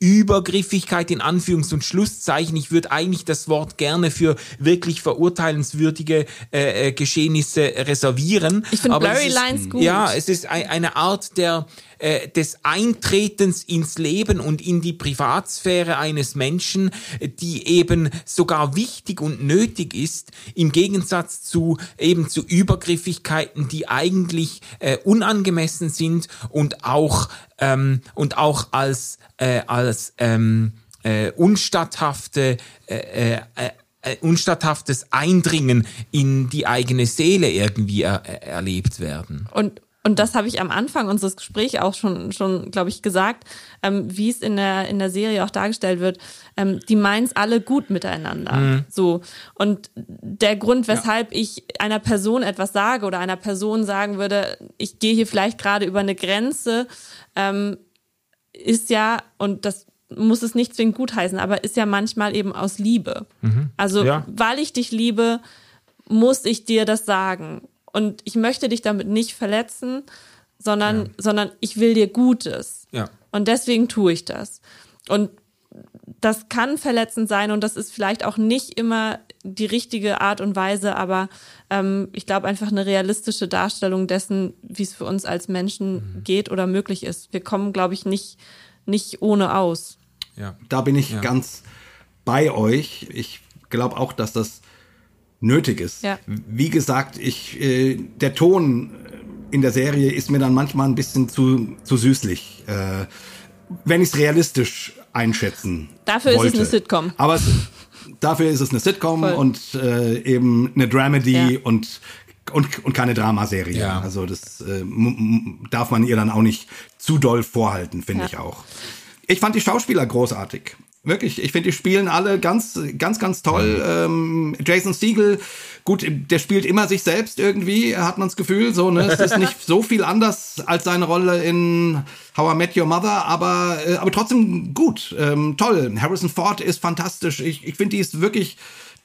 Übergriffigkeit in Anführungs- und Schlusszeichen. Ich würde eigentlich das Wort gerne für wirklich verurteilenswürdige äh, äh Geschehnisse reservieren. Ich finde Blurry Lines gut. Ja, es ist ein, eine Art der äh, des Eintretens ins Leben und in die Privatsphäre eines Menschen, die eben sogar wichtig und nötig ist, im Gegensatz zu eben zu Übergriffigkeiten, die eigentlich äh, unangemessen sind und auch ähm, und auch als äh, als ähm, äh, unstatthafte äh, äh, äh, unstatthaftes Eindringen in die eigene Seele irgendwie er, erlebt werden. Und und das habe ich am Anfang unseres Gesprächs auch schon, schon glaube ich, gesagt, ähm, wie es in der, in der Serie auch dargestellt wird. Ähm, die meinen es alle gut miteinander. Mhm. So. Und der Grund, weshalb ja. ich einer Person etwas sage oder einer Person sagen würde, ich gehe hier vielleicht gerade über eine Grenze, ähm, ist ja, und das muss es nicht zwingend gutheißen, aber ist ja manchmal eben aus Liebe. Mhm. Also, ja. weil ich dich liebe, muss ich dir das sagen. Und ich möchte dich damit nicht verletzen, sondern, ja. sondern ich will dir Gutes. Ja. Und deswegen tue ich das. Und das kann verletzend sein und das ist vielleicht auch nicht immer die richtige Art und Weise, aber ähm, ich glaube einfach eine realistische Darstellung dessen, wie es für uns als Menschen mhm. geht oder möglich ist. Wir kommen, glaube ich, nicht, nicht ohne aus. Ja. Da bin ich ja. ganz bei euch. Ich glaube auch, dass das nötig ist. Ja. Wie gesagt, ich, äh, der Ton in der Serie ist mir dann manchmal ein bisschen zu, zu süßlich, äh, wenn ich es realistisch einschätzen Dafür wollte. ist es eine Sitcom. Aber es, dafür ist es eine Sitcom Voll. und äh, eben eine Dramedy ja. und und, und keine Dramaserie. Ja. Also das äh, darf man ihr dann auch nicht zu doll vorhalten, finde ja. ich auch. Ich fand die Schauspieler großartig. Wirklich, ich finde, die spielen alle ganz, ganz, ganz toll. Ähm, Jason Siegel, gut, der spielt immer sich selbst irgendwie, hat man das Gefühl. So, ne? Es ist nicht so viel anders als seine Rolle in How I Met Your Mother, aber, äh, aber trotzdem gut, ähm, toll. Harrison Ford ist fantastisch. Ich, ich finde, die ist wirklich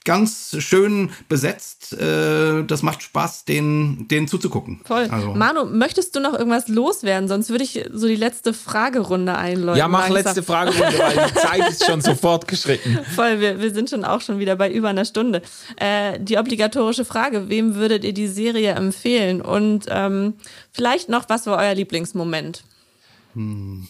ganz schön besetzt. Äh, das macht Spaß, den, den zuzugucken. Voll. Also. Manu, möchtest du noch irgendwas loswerden? Sonst würde ich so die letzte Fragerunde einläuten. Ja, mach langsam. letzte Fragerunde, weil die Zeit ist schon so fortgeschritten. Voll, wir, wir sind schon auch schon wieder bei über einer Stunde. Äh, die obligatorische Frage, wem würdet ihr die Serie empfehlen? Und ähm, vielleicht noch, was war euer Lieblingsmoment?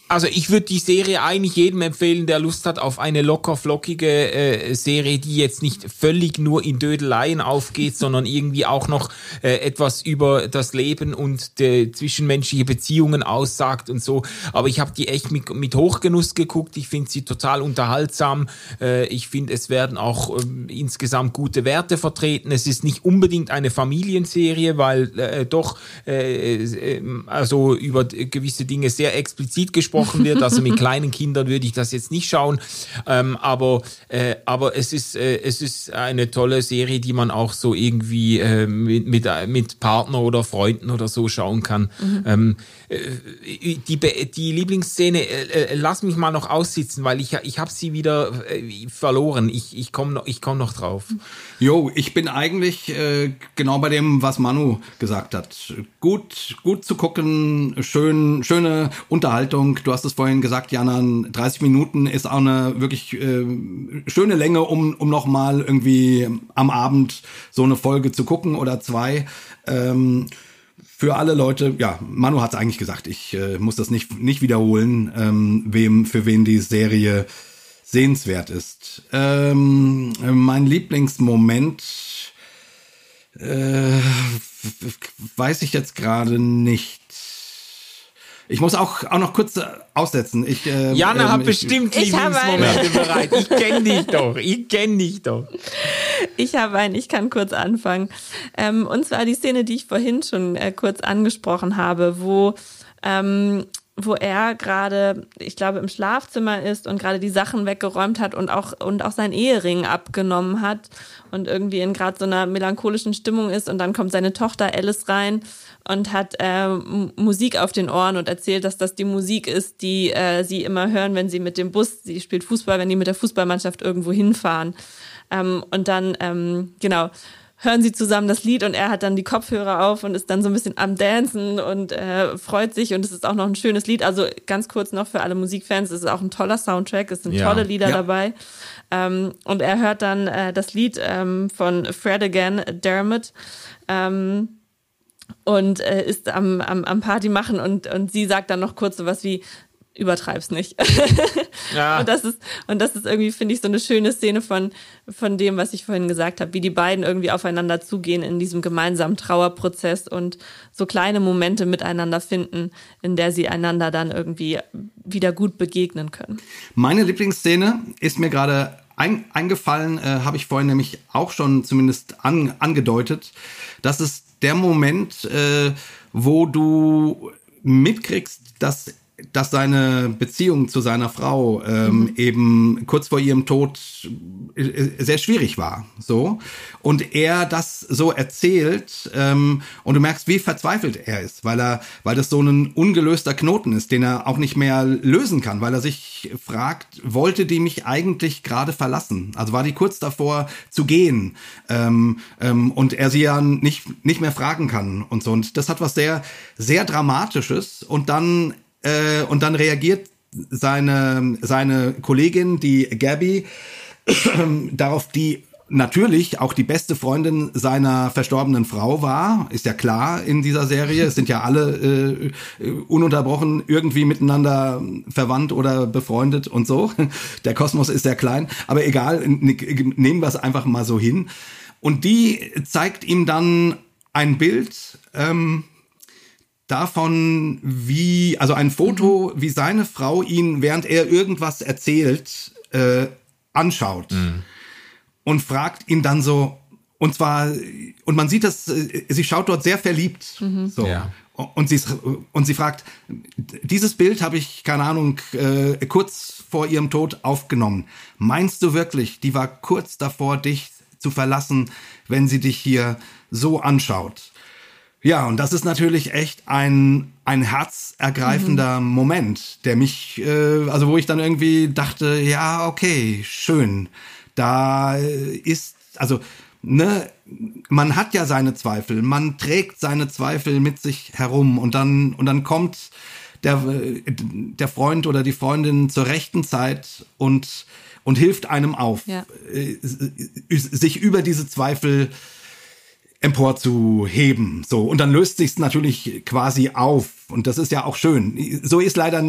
Also ich würde die Serie eigentlich jedem empfehlen, der Lust hat auf eine locker flockige äh, Serie, die jetzt nicht völlig nur in Dödeleien aufgeht, sondern irgendwie auch noch äh, etwas über das Leben und die zwischenmenschliche Beziehungen aussagt und so. Aber ich habe die echt mit, mit Hochgenuss geguckt. Ich finde sie total unterhaltsam. Äh, ich finde, es werden auch ähm, insgesamt gute Werte vertreten. Es ist nicht unbedingt eine Familienserie, weil äh, doch äh, äh, also über gewisse Dinge sehr explizit explizit gesprochen wird. Also mit kleinen Kindern würde ich das jetzt nicht schauen. Ähm, aber, äh, aber es ist, äh, es ist eine tolle Serie, die man auch so irgendwie äh, mit, mit, mit Partner oder Freunden oder so schauen kann. Mhm. Ähm, äh, die, die Lieblingsszene, äh, äh, lass mich mal noch aussitzen, weil ich, ich habe sie wieder verloren. Ich, ich komme noch, komm noch drauf. Jo, ich bin eigentlich äh, genau bei dem, was Manu gesagt hat. Gut, gut zu gucken, schön, schöne Unterhaltung. Du hast es vorhin gesagt, Jana, 30 Minuten ist auch eine wirklich äh, schöne Länge, um, um nochmal irgendwie am Abend so eine Folge zu gucken oder zwei. Ähm, für alle Leute, ja, Manu hat es eigentlich gesagt, ich äh, muss das nicht, nicht wiederholen, ähm, wem, für wen die Serie sehenswert ist. Ähm, mein Lieblingsmoment äh, weiß ich jetzt gerade nicht. Ich muss auch, auch noch kurz äh, aussetzen. Ich, äh, Jana ähm, hat ich- bestimmt ich Lieblingsmomente bereit. Ich kenne dich doch. Ich kenne dich doch. Ich habe einen, ich kann kurz anfangen. Ähm, und zwar die Szene, die ich vorhin schon äh, kurz angesprochen habe, wo, ähm, wo er gerade, ich glaube, im Schlafzimmer ist und gerade die Sachen weggeräumt hat und auch, und auch sein Ehering abgenommen hat und irgendwie in gerade so einer melancholischen Stimmung ist und dann kommt seine Tochter Alice rein und hat äh, Musik auf den Ohren und erzählt, dass das die Musik ist, die äh, sie immer hören, wenn sie mit dem Bus, sie spielt Fußball, wenn die mit der Fußballmannschaft irgendwo hinfahren. Ähm, und dann, ähm, genau, hören sie zusammen das Lied und er hat dann die Kopfhörer auf und ist dann so ein bisschen am Dancen und äh, freut sich und es ist auch noch ein schönes Lied. Also ganz kurz noch für alle Musikfans, es ist auch ein toller Soundtrack, es sind Ja. tolle Lieder Ja. dabei. Ähm, und er hört dann äh, das Lied ähm, von Fred Again, Dermot. Ähm, und äh, ist am, am, am Party machen und, und sie sagt dann noch kurz sowas wie, übertreib's nicht. Ja. Und das ist, und das ist irgendwie, finde ich, so eine schöne Szene von, von dem, was ich vorhin gesagt habe, wie die beiden irgendwie aufeinander zugehen in diesem gemeinsamen Trauerprozess und so kleine Momente miteinander finden, in der sie einander dann irgendwie wieder gut begegnen können. Meine Lieblingsszene ist mir gerade ein, eingefallen, äh, habe ich vorhin nämlich auch schon zumindest an, angedeutet. Das ist der Moment, äh, wo du mitkriegst, dass dass seine Beziehung zu seiner Frau ähm, eben kurz vor ihrem Tod äh, sehr schwierig war, so. Und er das so erzählt ähm, und du merkst, wie verzweifelt er ist, weil er, weil das so ein ungelöster Knoten ist, den er auch nicht mehr lösen kann, weil er sich fragt, wollte die mich eigentlich gerade verlassen? Also war die kurz davor zu gehen ähm, ähm, und er sie ja nicht nicht mehr fragen kann und so. Und das hat was sehr sehr dramatisches. Und dann äh, und dann reagiert seine, seine Kollegin, die Gabby, darauf, die natürlich auch die beste Freundin seiner verstorbenen Frau war, ist ja klar in dieser Serie. Es sind ja alle äh, ununterbrochen irgendwie miteinander verwandt oder befreundet und so. Der Kosmos ist sehr klein, aber egal, nehmen wir es einfach mal so hin. Und die zeigt ihm dann ein Bild, ähm, davon, wie, also ein Foto, wie seine Frau ihn, während er irgendwas erzählt, äh, anschaut und fragt ihn dann so, und zwar, und man sieht das, äh, sie schaut dort sehr verliebt, so. Ja. Und sie, und sie fragt, dieses Bild habe ich, keine Ahnung, äh, kurz vor ihrem Tod aufgenommen. Meinst du wirklich, die war kurz davor, dich zu verlassen, wenn sie dich hier so anschaut? Ja, und das ist natürlich echt ein, ein herzergreifender Moment, der mich, äh, also wo ich dann irgendwie dachte, ja, okay, schön. Da äh, ist, also, ne, man hat ja seine Zweifel, man trägt seine Zweifel mit sich herum und dann, und dann kommt der, äh, der Freund oder die Freundin zur rechten Zeit und, und hilft einem auf, Ja. äh, sich über diese Zweifel emporzuheben. So. Und dann löst sich's natürlich quasi auf. Und das ist ja auch schön. So ist leider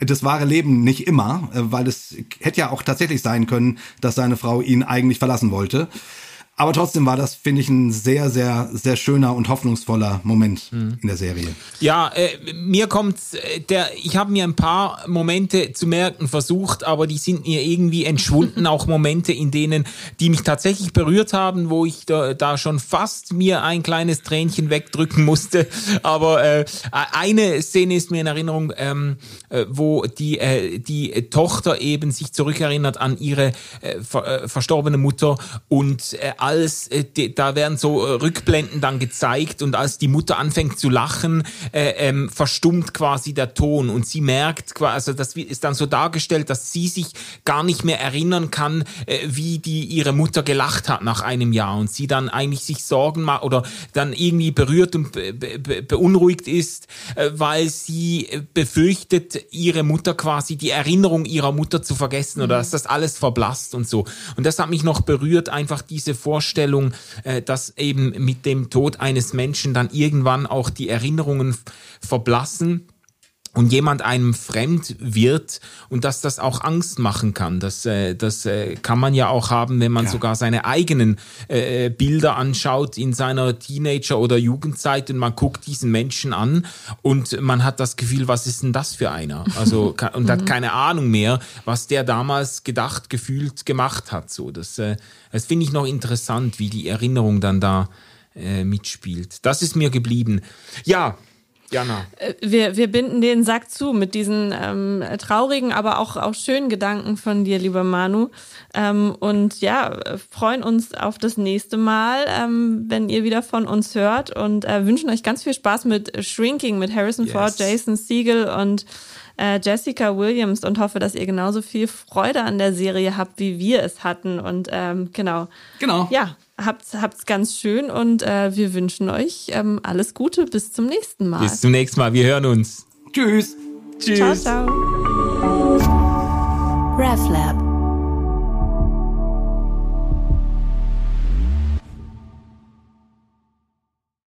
das wahre Leben nicht immer, äh, weil es hätte ja auch tatsächlich sein können, dass seine Frau ihn eigentlich verlassen wollte. Aber trotzdem war das, finde ich, ein sehr, sehr, sehr schöner und hoffnungsvoller Moment in der Serie. Ja, äh, mir kommt äh, der, ich habe mir ein paar Momente zu merken versucht, aber die sind mir irgendwie entschwunden. auch Momente, in denen, die mich tatsächlich berührt haben, wo ich da, da schon fast mir ein kleines Tränchen wegdrücken musste. Aber äh, eine Szene ist mir in Erinnerung, ähm, äh, wo die, äh, die Tochter eben sich zurückerinnert an ihre äh, ver, verstorbene Mutter und als äh, die, da werden so äh, Rückblenden dann gezeigt und als die Mutter anfängt zu lachen, äh, ähm, verstummt quasi der Ton und sie merkt quasi, also das ist dann so dargestellt, dass sie sich gar nicht mehr erinnern kann, äh, wie die ihre Mutter gelacht hat nach einem Jahr und sie dann eigentlich sich Sorgen macht oder dann irgendwie berührt und be be beunruhigt ist, äh, weil sie äh, befürchtet, ihre Mutter quasi die Erinnerung ihrer Mutter zu vergessen oder dass das alles verblasst und so. Und das hat mich noch berührt, einfach diese Vorstellung, Vorstellung, äh, dass eben mit dem Tod eines Menschen dann irgendwann auch die Erinnerungen verblassen und jemand einem fremd wird und dass das auch Angst machen kann. Das, äh, das äh, kann man ja auch haben, wenn man ja. sogar seine eigenen äh, Bilder anschaut in seiner Teenager- oder Jugendzeit und man guckt diesen Menschen an und man hat das Gefühl, was ist denn das für einer? Also und hat mhm. keine Ahnung mehr, was der damals gedacht, gefühlt, gemacht hat. So, das, äh, das finde ich noch interessant, wie die Erinnerung dann da äh, mitspielt. Das ist mir geblieben. Ja, Jana. Äh, wir, wir binden den Sack zu mit diesen ähm, traurigen, aber auch, auch schönen Gedanken von dir, lieber Manu. Ähm, und ja, freuen uns auf das nächste Mal, ähm, wenn ihr wieder von uns hört und äh, wünschen euch ganz viel Spaß mit Shrinking, mit Harrison yes. Ford, Jason Siegel und äh, Jessica Williams und hoffe, dass ihr genauso viel Freude an der Serie habt, wie wir es hatten. Und ähm, genau. Genau. Ja, habt's, habt's ganz schön und äh, wir wünschen euch ähm, alles Gute. Bis zum nächsten Mal. Bis zum nächsten Mal. Wir hören uns. Tschüss. Tschüss. Ciao, ciao. RefLab